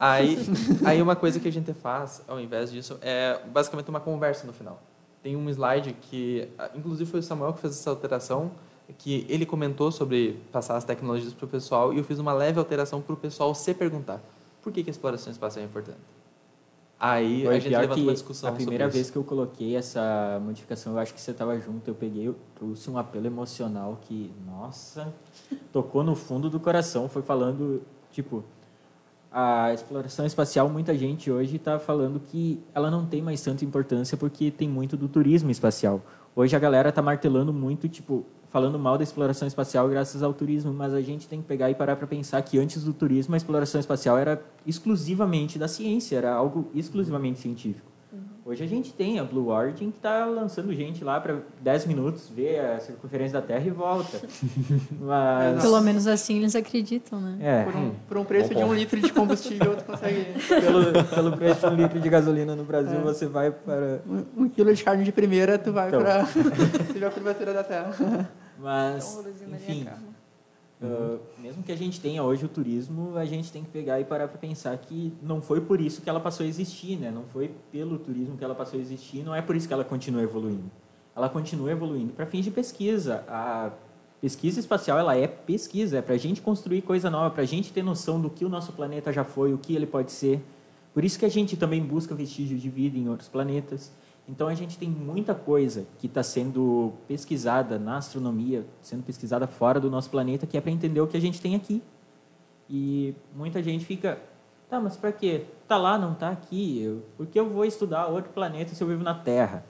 Aí, aí uma coisa que a gente faz, ao invés disso, é basicamente uma conversa no final. Tem um slide que, ah, inclusive foi o Samuel que fez essa alteração, que ele comentou sobre passar as tecnologias para o pessoal e eu fiz uma leve alteração para o pessoal se perguntar por que, que a exploração espacial é importante. Aí Foi a gente levantou que uma discussão A primeira vez isso. que eu coloquei essa modificação, eu acho que você estava junto, eu peguei, eu trouxe um apelo emocional que, nossa, tocou no fundo do coração. Foi falando, tipo, a exploração espacial, muita gente hoje está falando que ela não tem mais tanta importância porque tem muito do turismo espacial. Hoje a galera está martelando muito, tipo, falando mal da exploração espacial graças ao turismo, mas a gente tem que pegar e parar para pensar que antes do turismo a exploração espacial era exclusivamente da ciência, era algo exclusivamente científico. Hoje a gente tem a Blue Origin que está lançando gente lá para 10 minutos, ver a circunferência da Terra e volta. Mas, Pelo menos assim eles acreditam, né? é, Por um, por um preço Bom de um litro de combustível, tu consegue. pelo, pelo preço de um litro de gasolina no Brasil, É. você vai para Um, um quilo de carne de primeira, tu vai Então. pra. tu vê a curvatura da Terra. Mas, Então, enfim, linha karma. uh, mesmo que a gente tenha hoje o turismo, a gente tem que pegar e parar para pensar que não foi por isso que ela passou a existir, né? Não foi pelo turismo que ela passou a existir, não é por isso que ela continua evoluindo. Ela continua evoluindo para fins de pesquisa. A pesquisa espacial, ela é pesquisa, é para a gente construir coisa nova, para a gente ter noção do que o nosso planeta já foi, o que ele pode ser. Por isso que a gente também busca vestígios de vida em outros planetas. Então a gente tem muita coisa que está sendo pesquisada na astronomia, sendo pesquisada fora do nosso planeta, que é para entender o que a gente tem aqui. E muita gente fica, tá, mas para quê? Tá lá, não tá aqui. Eu, por que eu vou estudar outro planeta se eu vivo na Terra?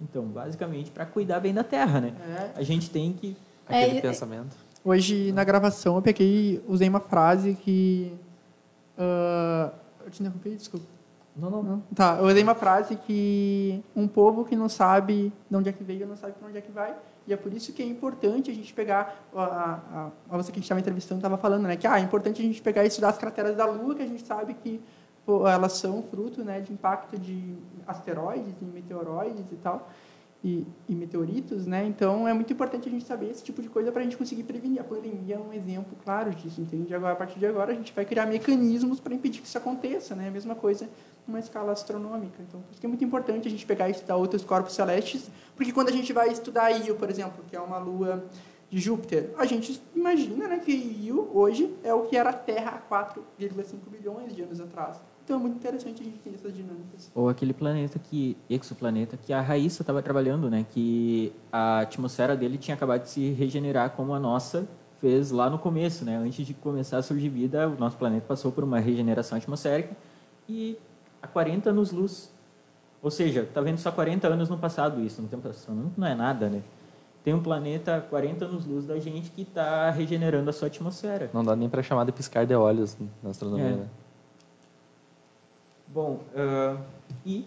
Então, basicamente, para cuidar bem da Terra, né? É. A gente tem que Aquele É, pensamento. Hoje, na gravação, eu peguei, usei uma frase que. ah, eu te interrompi, desculpa. Não, não. Não? Tá, eu usei uma frase que um povo que não sabe de onde é que veio, não sabe para onde é que vai. E é por isso que é importante a gente pegar, a, a, a você que a gente estava entrevistando estava falando, né? Que ah, é importante a gente pegar e estudar as crateras da Lua, que a gente sabe que pô, elas são fruto né, de impacto de asteroides e meteoroides e tal, e, e meteoritos, né? Então é muito importante a gente saber esse tipo de coisa para a gente conseguir prevenir. A pandemia é um exemplo claro disso, entende? Agora, a partir de agora a gente vai criar mecanismos para impedir que isso aconteça, né? A mesma coisa numa escala astronômica. Então, por isso que é muito importante a gente pegar e estudar outros corpos celestes, porque quando a gente vai estudar Io, por exemplo, que é uma lua de Júpiter, a gente imagina né, que Io hoje é o que era a Terra há 4,5 bilhões de anos atrás. Então é muito interessante a gente ter essas dinâmicas. Ou aquele planeta que, exoplaneta, que a Raíssa estava trabalhando, né? Que a atmosfera dele tinha acabado de se regenerar como a nossa fez lá no começo, né? Antes de começar a surgir vida, o nosso planeta passou por uma regeneração atmosférica e há 40 anos-luz. Ou seja, está vendo só 40 anos no passado isso, no tempo astronômico não é nada, né? Tem um planeta a 40 anos-luz da gente que está regenerando a sua atmosfera. Não dá nem para chamar de piscar de olhos na astronomia, É. né? Bom, ah, e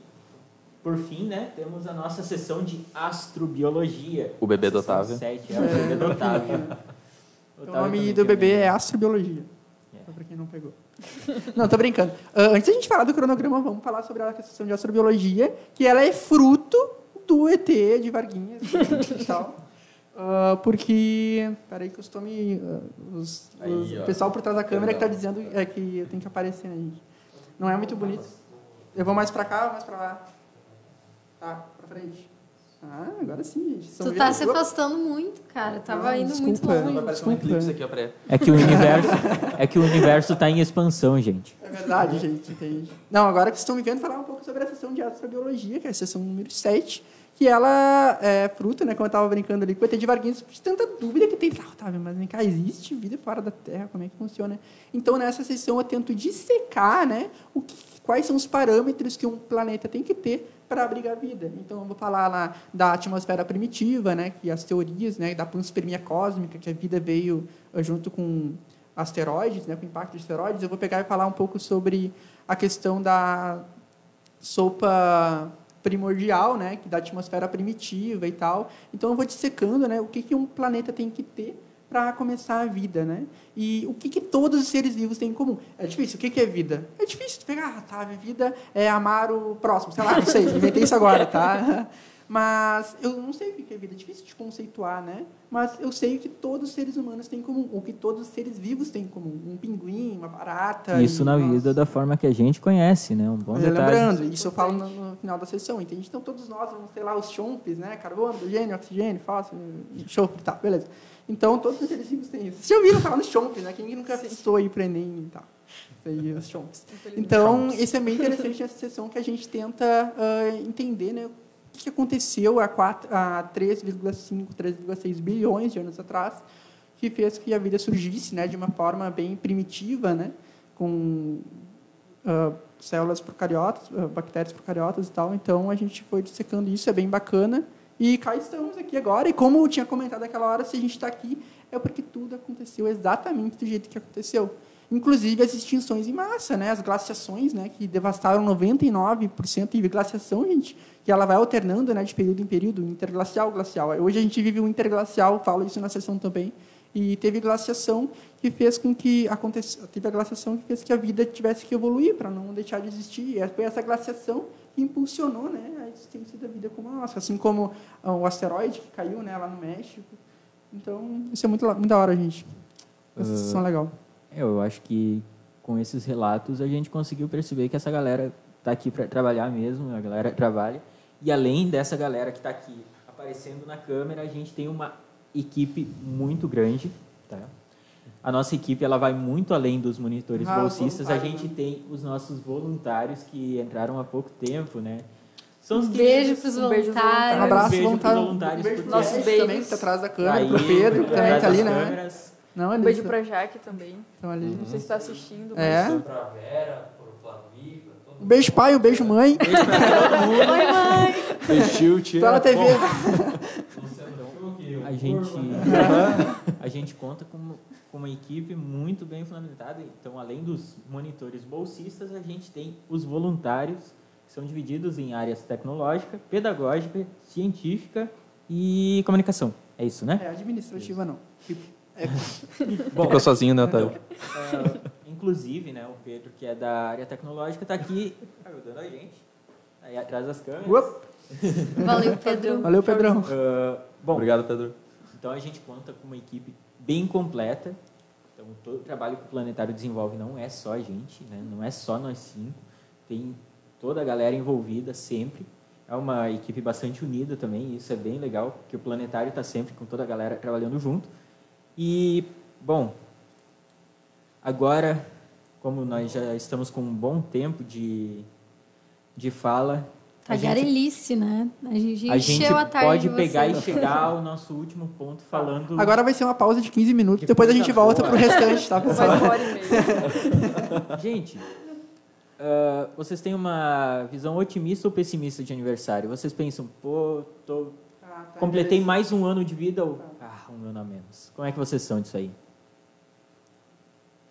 por fim, né, temos a nossa sessão de astrobiologia. O bebê do Otávio. sete, é, o bebê do Otávio. o Otávio nome também do bebê é astrobiologia. É. Só para quem não pegou. Não, tô brincando. Ah, antes da gente falar do cronograma, vamos falar sobre a questão de astrobiologia, que ela é fruto do ET de Varginhas e tal. Ah, porque. Peraí, que eu estou me. ah, os- Aí, os- ó. o pessoal por trás da câmera que Legal. dizendo é que eu tenho que aparecer, né, gente? Não é muito bonito. Eu vou mais para cá ou mais para lá? Tá, para frente. Ah, agora sim, gente. Tu tá se afastando muito, cara. Tava Ah, indo muito desculpa. longe. Vai aparecer um Desculpa. eclipse aqui, ó, pra. É que o universo é que o universo está em expansão, gente. É verdade, gente, entende? Não, agora que vocês estão me vendo falar um pouco sobre a sessão de astrobiologia, que é a sessão número 7, que ela é fruto, né, como eu estava brincando ali com o ET de Varginhos, de tanta dúvida que tem. Ah, Otávio, mas vem cá, existe vida fora da Terra? Como é que funciona? Então, nessa sessão, eu tento dissecar né, o que, quais são os parâmetros que um planeta tem que ter para abrigar vida. Então, eu vou falar lá da atmosfera primitiva, né, que as teorias né, da panspermia cósmica, que a vida veio eh, junto com asteroides, né, com impacto de asteroides. Eu vou pegar e falar um pouco sobre a questão da sopa primordial, né, que da atmosfera primitiva e tal. Então eu vou dissecando, né, o que que um planeta tem que ter para começar a vida, né? E o que, que todos os seres vivos têm em comum? É difícil. O que, que é vida? É difícil pegar, ah, tá, vida é amar o próximo. Sei lá, não sei, inventei isso agora, tá? Mas eu não sei o que é vida, é difícil de conceituar, né? Mas eu sei que todos os seres humanos têm em comum, ou que todos os seres vivos têm em comum. Um pinguim, uma barata. Isso e, na nossa. vida da forma que a gente conhece, né? Um bom Mas detalhe. lembrando, isso eu falo no, no final da sessão, entende? Então todos nós vamos ter lá os chompes, né? Carbono, hidrogênio, oxigênio, fósforo, enxofre, tá, beleza. Então todos os seres vivos têm isso. Vocês já ouviram falar nos chompes, né? Quem nunca estou aí para Enem e tal. Aí, os chompes. Então, isso é bem interessante nessa sessão que a gente tenta ah, entender, né? O que aconteceu há, há 3,5, 3,6 bilhões de anos atrás, que fez que a vida surgisse, né? De uma forma bem primitiva, né? Com ah, células procariotas, ah, bactérias procariotas e tal. Então, a gente foi dissecando isso, é bem bacana. E cá estamos aqui agora. E como eu tinha comentado naquela hora, se a gente está aqui, é porque tudo aconteceu exatamente do jeito que aconteceu. Inclusive as extinções em massa, né? as glaciações, né? que devastaram 99% e glaciação, gente, que ela vai alternando né? de período em período, interglacial, glacial. Hoje a gente vive o interglacial, falo isso na sessão também, e teve glaciação que fez com que acontecesse, teve a glaciação que fez que a vida tivesse que evoluir para não deixar de existir. E foi essa glaciação que impulsionou, né, a existência da vida como a nossa, assim como o asteroide que caiu, né, lá no México. Então, isso é muito, muito da hora, gente. Essa sessão é legal. É, Eu acho que com esses relatos a gente conseguiu perceber que essa galera está aqui para trabalhar mesmo, a galera trabalha. E além dessa galera que está aqui aparecendo na câmera, a gente tem uma equipe muito grande. Tá? A nossa equipe ela vai muito além dos monitores Ah, os bolsistas. A voluntários, gente né? tem os nossos voluntários que entraram há pouco tempo, né? São os Um beijo um beijo voluntários. Um abraço, É, beijo pros voluntário. voluntários, Um beijo Nossos beijos. também, que está atrás da câmera, Aí, pro Pedro, que também está ali, né? câmeras. Não, Um beijo tá- pra Jaque também. estão ali. Não sei se está assistindo. mas- É. Pra Vera, pro Flavi, pra todo Um beijo pai, um beijo mãe. Fechou, tio. Tá na TV. A gente, a gente conta com, com uma equipe muito bem fundamentada. Então, além dos monitores bolsistas, a gente tem os voluntários, que são divididos em áreas tecnológica, pedagógica, científica e comunicação. É isso, né? É, administrativa não. É, Ficou sozinho, né, Otávio? Ah, inclusive, né, o Pedro, que é da área tecnológica, está aqui ajudando a gente, aí atrás das câmeras. Uop. Valeu, Pedro. Valeu, Pedrão. Ah, bom, Obrigado, Pedro. Então a gente conta com uma equipe bem completa. Então todo o trabalho que o Planetário desenvolve não é só a gente, né? não é só nós cinco. Tem toda a galera envolvida sempre. É uma equipe bastante unida também, e isso é bem legal, porque o Planetário está sempre com toda a galera trabalhando junto. E, bom, agora, como nós já estamos com um bom tempo de, de fala, Tagarelice, né? A gente a gente encheu a tarde pode de pegar e chegar ao nosso último ponto falando. Agora vai ser uma pausa de 15 minutos, Que depois a gente volta boa. pro restante, tá, pessoal? Mais uma hora e meia. Gente, ah, vocês têm uma visão otimista ou pessimista de aniversário? Vocês pensam, pô, tô, completei mais um ano de vida ou ah, um ano a menos? Como é que vocês são disso aí?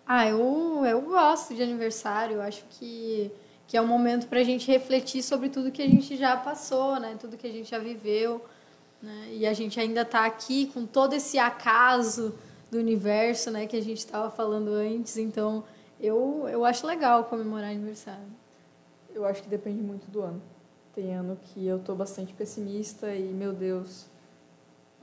Ah, eu, eu gosto de aniversário. Eu acho que, que é um momento para a gente refletir sobre tudo que a gente já passou, né? Tudo que a gente já viveu. Né? E a gente ainda está aqui com todo esse acaso do universo, né? Que a gente estava falando antes. Então, eu, eu acho legal comemorar aniversário. Eu acho que depende muito do ano. Tem ano que eu tô bastante pessimista e, meu Deus,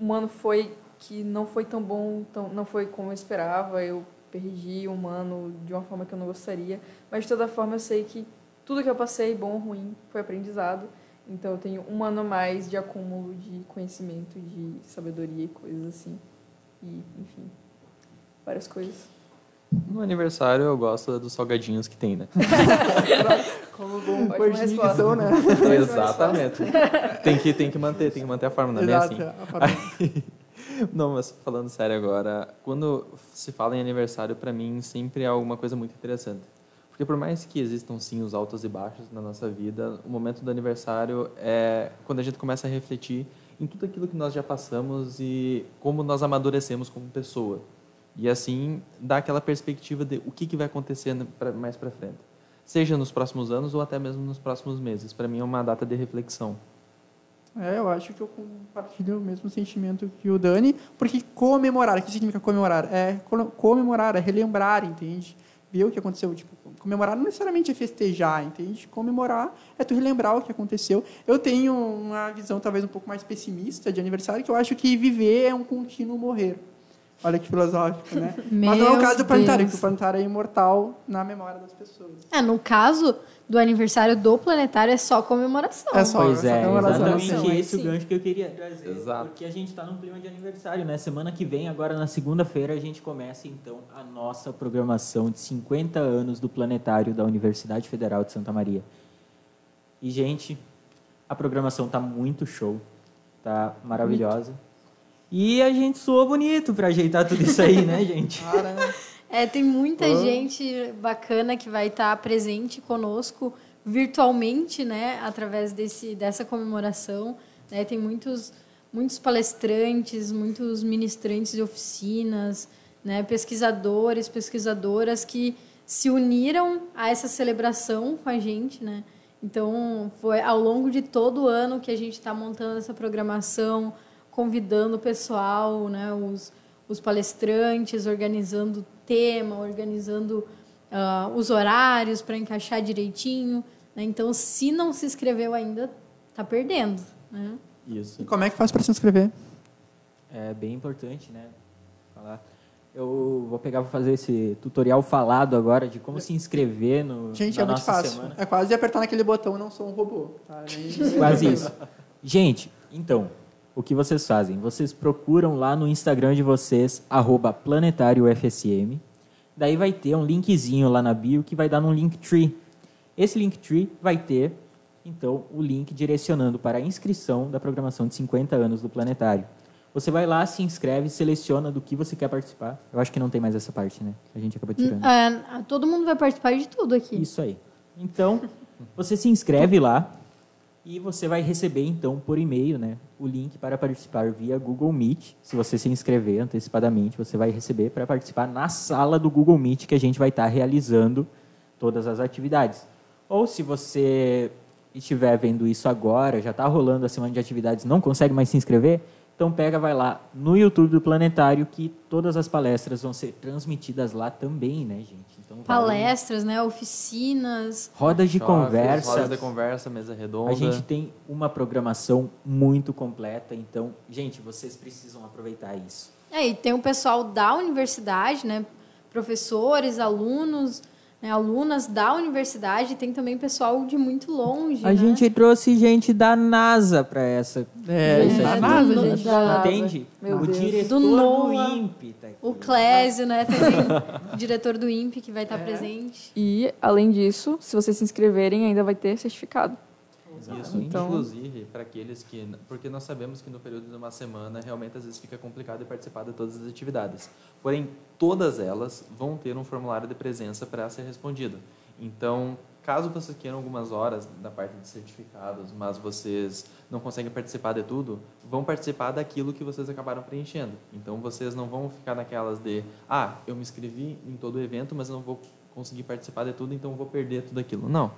um ano foi que não foi tão bom, tão, não foi como eu esperava. Eu perdi um ano de uma forma que eu não gostaria. Mas, de toda forma, eu sei que tudo que eu passei, bom ou ruim, foi aprendizado. Então, eu tenho um ano a mais de acúmulo de conhecimento, de sabedoria e coisas assim. E, enfim, várias coisas. No aniversário eu gosto dos salgadinhos que tem, né? Como bom são, né? Exatamente. tem, que, tem que manter, tem que manter a forma, não é bem Exato. assim. a forma- Não, mas falando sério agora, quando se fala em aniversário, para mim sempre é alguma coisa muito interessante. Porque por mais que existam sim os altos e baixos na nossa vida, o momento do aniversário é quando a gente começa a refletir em tudo aquilo que nós já passamos e como nós amadurecemos como pessoa. E assim dá aquela perspectiva de o que, que vai acontecer mais para frente. Seja nos próximos anos ou até mesmo nos próximos meses. Para mim é uma data de reflexão. É, eu acho que eu compartilho o mesmo sentimento que o Dani, porque comemorar, o que significa comemorar? É co- comemorar, é relembrar, entende? Ver o que aconteceu. Tipo, comemorar não necessariamente é festejar, entende? Comemorar é tu relembrar o que aconteceu. Eu tenho uma visão talvez um pouco mais pessimista de aniversário, que eu acho que viver é um contínuo morrer. Olha que filosófico, né? Mas não é o caso do planetário, que o planetário é imortal na memória das pessoas. É, no caso do aniversário do planetário é só comemoração. É só- Pois é, comemoração, exatamente aí esse o sim. gancho que eu queria trazer. Exato. Porque a gente está num clima de aniversário, né? Semana que vem, agora na segunda-feira, a gente começa então a nossa programação de 50 anos do planetário da Universidade Federal de Santa Maria. E, gente, a programação tá muito show, tá maravilhosa. E a gente soou bonito para ajeitar tudo isso aí, né, gente? É, tem muita gente bacana que vai estar presente conosco virtualmente, né, através desse, dessa comemoração. Né? Tem muitos, muitos palestrantes, muitos ministrantes de oficinas, né, pesquisadores, pesquisadoras que se uniram a essa celebração com a gente, né? Então, foi ao longo de todo o ano que a gente está montando essa programação, convidando o pessoal, né, os, os palestrantes, organizando o tema, organizando ah, os horários para encaixar direitinho. Né? Então, se não se inscreveu ainda, está perdendo. Né? Isso. E como é que faz para se inscrever? É bem importante, né? Falar. Eu vou pegar, vou fazer esse tutorial falado agora de como se inscrever no, Gente, na é muito fácil. semana. É quase apertar naquele botão não sou um robô. Tá? Nem- Quase isso. Gente, então, o que vocês fazem? Vocês procuram lá no Instagram de vocês, arroba planetáriofsm. Daí vai ter um linkzinho lá na bio que vai dar num Linktree. Esse Linktree vai ter, então, o link direcionando para a inscrição da programação de 50 anos do Planetário. Você vai lá, se inscreve, seleciona do que você quer participar. Eu acho que não tem mais essa parte, né? A gente acabou tirando. É, todo mundo vai participar de tudo aqui. Isso aí. Então, você se inscreve lá e você vai receber, então, por e-mail, né, o link para participar via Google Meet. Se você se inscrever antecipadamente, você vai receber para participar na sala do Google Meet que a gente vai estar realizando todas as atividades. Ou se você estiver vendo isso agora, já está rolando a semana de atividades, não consegue mais se inscrever, então pega, vai lá no YouTube do Planetário que todas as palestras vão ser transmitidas lá também, né, gente? Então, vale- Palestras, né? Oficinas. rodas de Choques, conversa. Rodas de conversa, mesa redonda. A gente tem uma programação muito completa, então, gente, vocês precisam aproveitar isso. É, e tem o pessoal da universidade, né? Professores, alunos, né? alunas da universidade, tem também pessoal de muito longe. A né? gente trouxe gente da NASA para essa. É, É, do NASA, gente. da- Entende? Meu o Deus. diretor Do do, NOAA. INPE tá aqui. O Clésio, né? Também, o diretor do INPE que vai estar presente. E, além disso, se vocês se inscreverem, ainda vai ter certificado. Isso, Então- inclusive, para aqueles que... Porque nós sabemos que no período de uma semana, realmente, às vezes fica complicado de participar de todas as atividades. Porém, todas elas vão ter um formulário de presença para ser respondido. Então, caso vocês queiram algumas horas da parte de certificados, mas vocês não conseguem participar de tudo, vão participar daquilo que vocês acabaram preenchendo. Então, vocês não vão ficar naquelas de, ah, eu me inscrevi em todo o evento, mas não vou conseguir participar de tudo, então vou perder tudo aquilo. Não.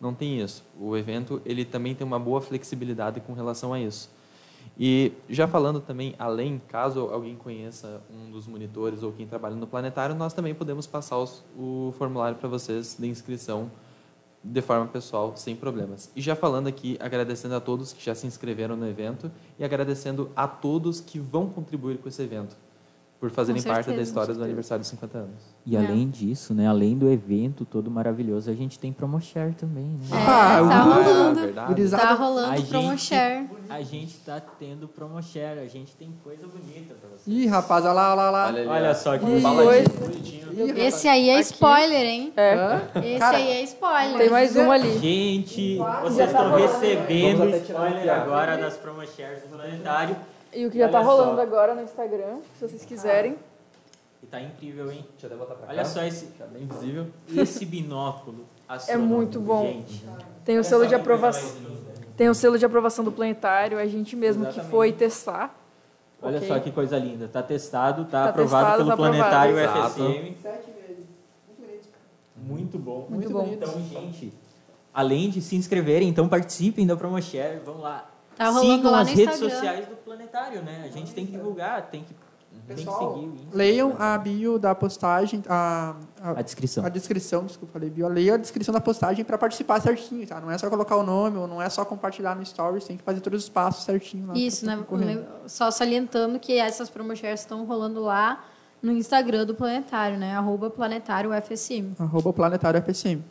Não tem isso. O evento ele também tem uma boa flexibilidade com relação a isso. E já falando também além, caso alguém conheça um dos monitores ou quem trabalha no planetário, nós também podemos passar os, o formulário para vocês de inscrição de forma pessoal, sem problemas. E já falando aqui, agradecendo a todos que já se inscreveram no evento e agradecendo a todos que vão contribuir com esse evento. Por fazerem Com parte da certeza, história do certeza. aniversário dos 50 anos. E É. além disso, né, além do evento todo maravilhoso, a gente tem promoshare também, né? É, Ah, tá rolando. verdade. Gurizada, Tá A rolando gente- promo share. A gente tá tendo promoshare, a gente tem coisa bonita pra vocês. Ih, rapaz, olha lá, olha lá. Olha Olha ó. só que bonitinho. Esse aí é Aqui. spoiler, hein? É. Hã? Esse Cara, aí é spoiler. Tem mais um ali. Gente, vocês estão recebendo spoiler agora das promotions do Planetário. E o que já Olha tá rolando só. agora no Instagram, se vocês quiserem. E tá incrível, hein? Deixa eu até botar pra Olha cá. só esse, Fica bem visível. esse binóculo astronômico, muito bom. Gente. Tem o selo de aprovação. Tem o selo de aprovação do planetário, a gente mesmo que Exatamente. foi testar. Olha Ok. só que coisa linda. Tá testado, tá, Tá aprovado testado, pelo tá aprovado. Planetário Exato. FSM. Sete vezes. Muito bonito. Muito bom. Muito bom. Então, gente, além de se inscreverem, então participem da PromoShare. Vamos lá. Tá rolando Sigam lá as no redes Instagram. sociais do Planetário, né? A gente tem que divulgar, tem que, tem que Pessoal, seguir o Insta. Leiam a bio da postagem, a, a, a descrição. a descrição, desculpa, falei bio. Leiam a descrição da postagem para participar certinho, tá? Não é só colocar o nome, ou não é só compartilhar no Stories, tem que fazer todos os passos certinho lá. Isso, né? Só salientando que essas promoções estão rolando lá no Instagram do Planetário, né? Arroba Planetário UFSM. Arroba Planetário FSM.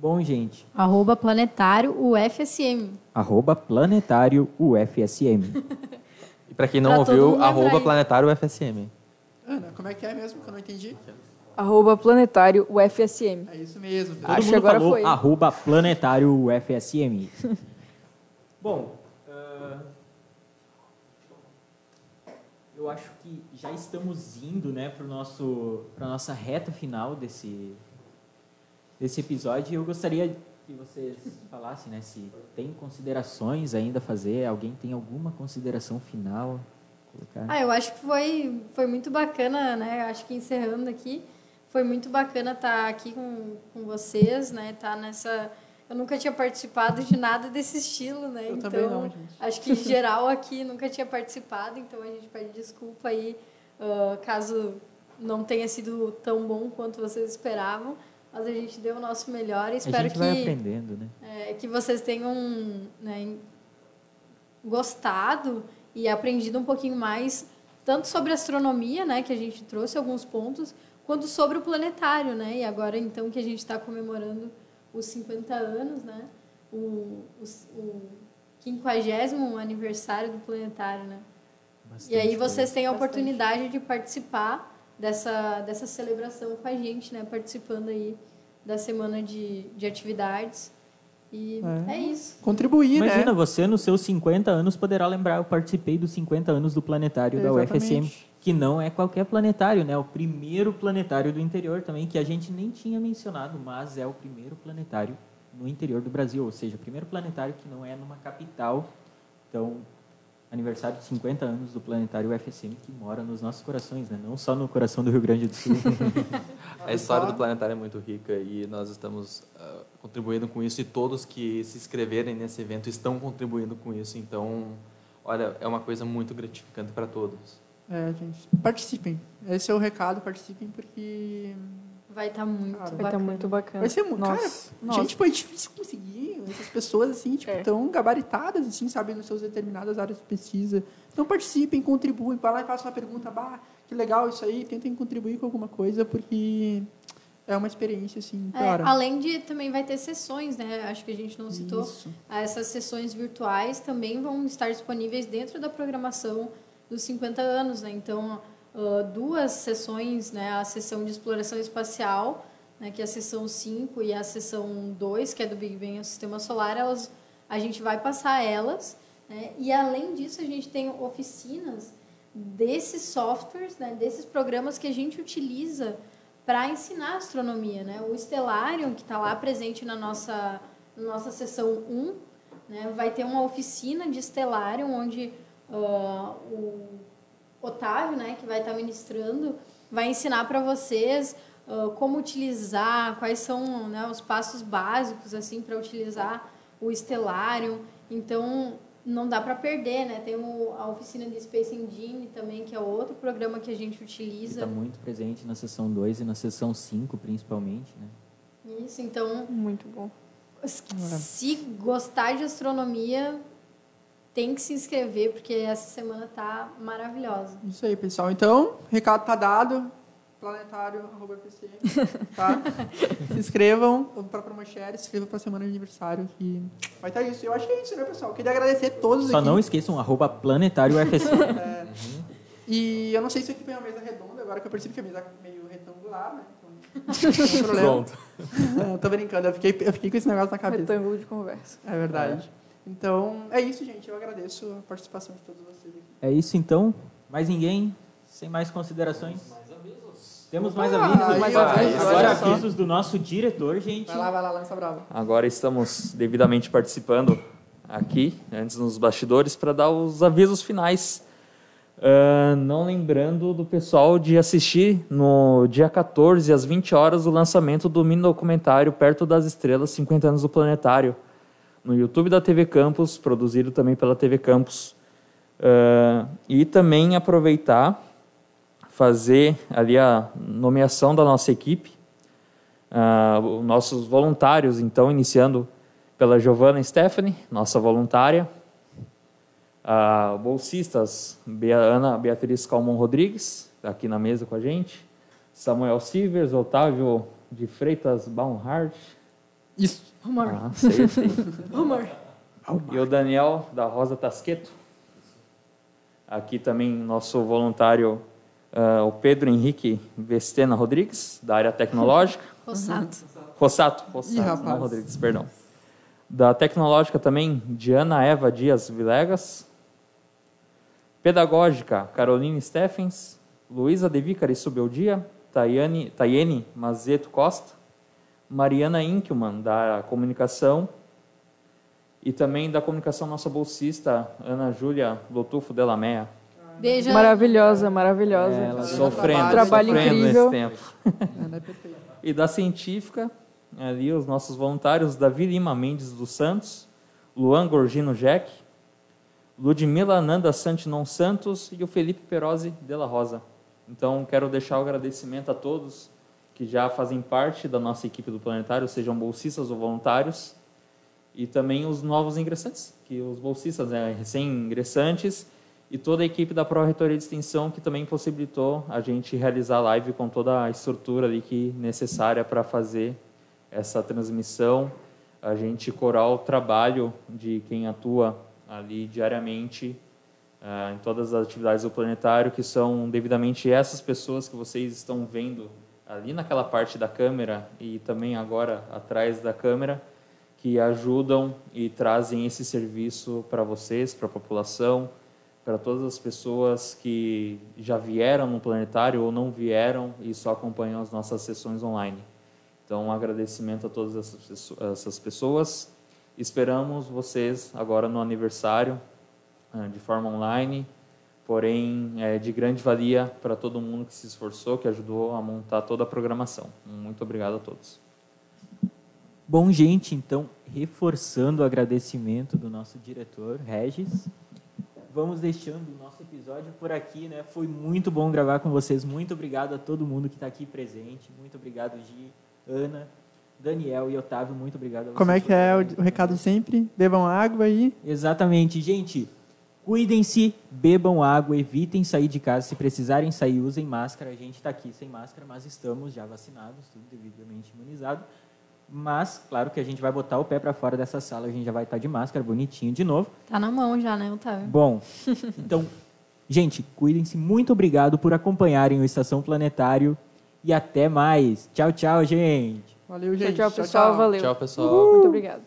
Bom, gente, Arroba Planetário UFSM. arroba Planetário UFSM. E pra quem não Pra ouviu, arroba planetário FSM. Ana, como é que é mesmo que eu não entendi? Arroba planetário UFSM. É isso mesmo. Todo Acho mundo que agora falou foi. arroba Planetário UFSM. Bom, ah, eu acho que já estamos indo né, para a nossa reta final desse, desse episódio. Eu gostaria que vocês falassem né, se tem considerações ainda a fazer. Alguém tem alguma consideração final? Colocar? Ah, eu acho que foi, foi muito bacana, né? Acho que encerrando aqui, foi muito bacana estar aqui com, com vocês, né? Estar nessa. Eu nunca tinha participado de nada desse estilo, né? Eu então, também não, gente. acho que em geral aqui nunca tinha participado, então a gente pede desculpa aí ah, caso não tenha sido tão bom quanto vocês esperavam. Mas a gente deu o nosso melhor e a espero que né? é, que vocês tenham né, gostado e aprendido um pouquinho mais tanto sobre astronomia, né, que a gente trouxe alguns pontos, quanto sobre o planetário, né? E agora então que a gente está comemorando os 50 anos, né? O, os- o 50 aniversário do planetário, né? Bastante E aí vocês têm a Bastante. oportunidade de participar dessa, dessa celebração com a gente, né? Participando aí da semana de, de atividades. E É. é, isso. Contribuir, Imagina, né? você nos seus 50 anos poderá lembrar, eu participei dos 50 anos do planetário da Exatamente. UFSM, que não é qualquer planetário, né? O primeiro planetário do interior também, que a gente nem tinha mencionado, mas é o primeiro planetário no interior do Brasil, ou seja, o primeiro planetário que não é numa capital. Então, aniversário de 50 anos do planetário UFSM, que mora nos nossos corações, né? Não só no coração do Rio Grande do Sul. A história do planetário é muito rica e nós estamos ah, contribuindo com isso e todos que se inscreverem nesse evento estão contribuindo com isso. Então, olha, é uma coisa muito gratificante para todos. É, gente. Participem. Esse é o recado, participem, porque. Vai estar muito Cara, Vai bacana. estar muito bacana. Vai ser muito. Nossa, Cara, nossa. gente, foi difícil conseguir. Essas pessoas, assim, tipo, É. tão gabaritadas, assim, sabe, nas suas determinadas áreas de pesquisa. Então participem, contribuem, para lá e façam uma pergunta, bah, que legal isso aí, tentem contribuir com alguma coisa, porque é uma experiência, assim, É, claro. além de também vai ter sessões, né? Acho que a gente não citou. Isso. Essas sessões virtuais também vão estar disponíveis dentro da programação dos 50 anos, né? Então, ah, duas sessões, né? A sessão de exploração espacial, né? que é a sessão 5 e a sessão 2, que é do Big Bang e o Sistema Solar, elas, a gente vai passar elas, né? E além disso, a gente tem oficinas desses softwares, né? Desses programas que a gente utiliza para ensinar astronomia, né? O Stellarium, que está lá presente na nossa, na nossa sessão 1, né? vai ter uma oficina de Stellarium, onde ah, o Otávio, né, que vai estar ministrando, vai ensinar para vocês ah, como utilizar, quais são né, os passos básicos assim para utilizar o Stellarium. Então, não dá para perder, né? Tem o- a oficina de Space Engine também, que é outro programa que a gente utiliza. Está muito presente na sessão 2 e na sessão 5, principalmente, né? Isso, então Muito bom. Se gostar de astronomia, tem que se inscrever, porque essa semana tá maravilhosa. Isso aí, pessoal. Então, recado tá dado. Planetário.pc, tá? se inscrevam para Promoshare, se inscrevam para a semana de aniversário que vai estar isso. Eu acho que é isso, né, pessoal? Queria agradecer a todos Só aqui. não esqueçam, arroba planetário UFC. É. E eu não sei se aqui foi uma mesa redonda, agora que eu percebi que a mesa é meio retangular, né? Então, tem. Pronto. Não, tô brincando, eu fiquei, eu fiquei com esse negócio na cabeça. Retângulo de conversa. É verdade. Então, é isso, gente. Eu agradeço a participação de todos vocês aqui. É isso então. Mais ninguém? Sem mais considerações? Temos mais avisos. aí, mais avisos. Agora avisos do nosso diretor, gente. Vai lá, vai lá, lança brava. Agora estamos devidamente participando aqui, antes nos bastidores, para dar os avisos finais. Ah, não lembrando do pessoal de assistir no dia 14, às 20 horas, o lançamento do mini documentário Perto das Estrelas, 50 anos do Planetário, no YouTube da TV Campus, produzido também pela TV Campus. Ah, e também aproveitar, fazer ali a nomeação da nossa equipe, os nossos voluntários, então, iniciando pela Giovanna Stephanie, nossa voluntária, ah, bolsistas, Ana Beatriz Calmon Rodrigues, aqui na mesa com a gente, Samuel Silvers, Otávio de Freitas Baumhart, Isso. Amor, ah, sei, sei. amor. e o Daniel da Rosa Tasqueto. Aqui também nosso voluntário, ah, o Pedro Henrique Vestena Rodrigues, da área tecnológica. Rossato. Rossato, Rossato, não Rodrigues, perdão. Da Tecnológica também, Diana Eva Dias Vilegas. Pedagógica, Caroline Steffens. Luísa De Vicari Subeldia. Tayane, Tayene Mazeto Costa. Mariana Inkelman, da Comunicação. E também da Comunicação, nossa bolsista, Ana Júlia Lotufo Delamea. Beijo. Maravilhosa, maravilhosa. Ela- Sofrendo, Trabalho sofrendo incrível. nesse tempo. É e da científica, ali os nossos voluntários, Davi Lima Mendes dos Santos, Luan Gorgino Jack, Ludmila Nanda Santinon Santos e o Felipe Perosi de la Rosa. Então, quero deixar o agradecimento a todos que já fazem parte da nossa equipe do Planetário, sejam bolsistas ou voluntários, e também os novos ingressantes, que os bolsistas, né, recém-ingressantes, e toda a equipe da Pró-Reitoria de Extensão, que também possibilitou a gente realizar a live com toda a estrutura ali que necessária para fazer essa transmissão. A gente corar o trabalho de quem atua ali diariamente ah, em todas as atividades do planetário, que são devidamente essas pessoas que vocês estão vendo ali naquela parte da câmera e também agora atrás da câmera, que ajudam e trazem esse serviço para vocês, para a população, para todas as pessoas que já vieram no planetário ou não vieram e só acompanham as nossas sessões online. Então, um agradecimento a todas essas pesso- essas pessoas. Esperamos vocês agora no aniversário, eh, de forma online, porém é de grande valia para todo mundo que se esforçou, que ajudou a montar toda a programação. Muito obrigado a todos. Bom, gente, então, reforçando o agradecimento do nosso diretor, Regis, vamos deixando o nosso episódio por aqui, né? Foi muito bom gravar com vocês. Muito obrigado a todo mundo que está aqui presente. Muito obrigado, Gi, Ana, Daniel e Otávio. Muito obrigado a vocês. Como é que é o, o recado sempre? Bebam água aí. Exatamente, gente. Cuidem-se, bebam água, evitem sair de casa. Se precisarem sair, usem máscara. A gente está aqui sem máscara, mas estamos já vacinados, tudo devidamente imunizado. Mas, claro que a gente vai botar o pé para fora dessa sala, a gente já vai estar de máscara, bonitinho de novo. Tá na mão já, né, Otávio? Bom, então, gente, cuidem-se. Muito obrigado por acompanharem o Estação Planetário e até mais. Tchau, tchau, gente. Valeu, Tchau, gente. tchau, pessoal. Valeu. Tchau, pessoal. Muito obrigada.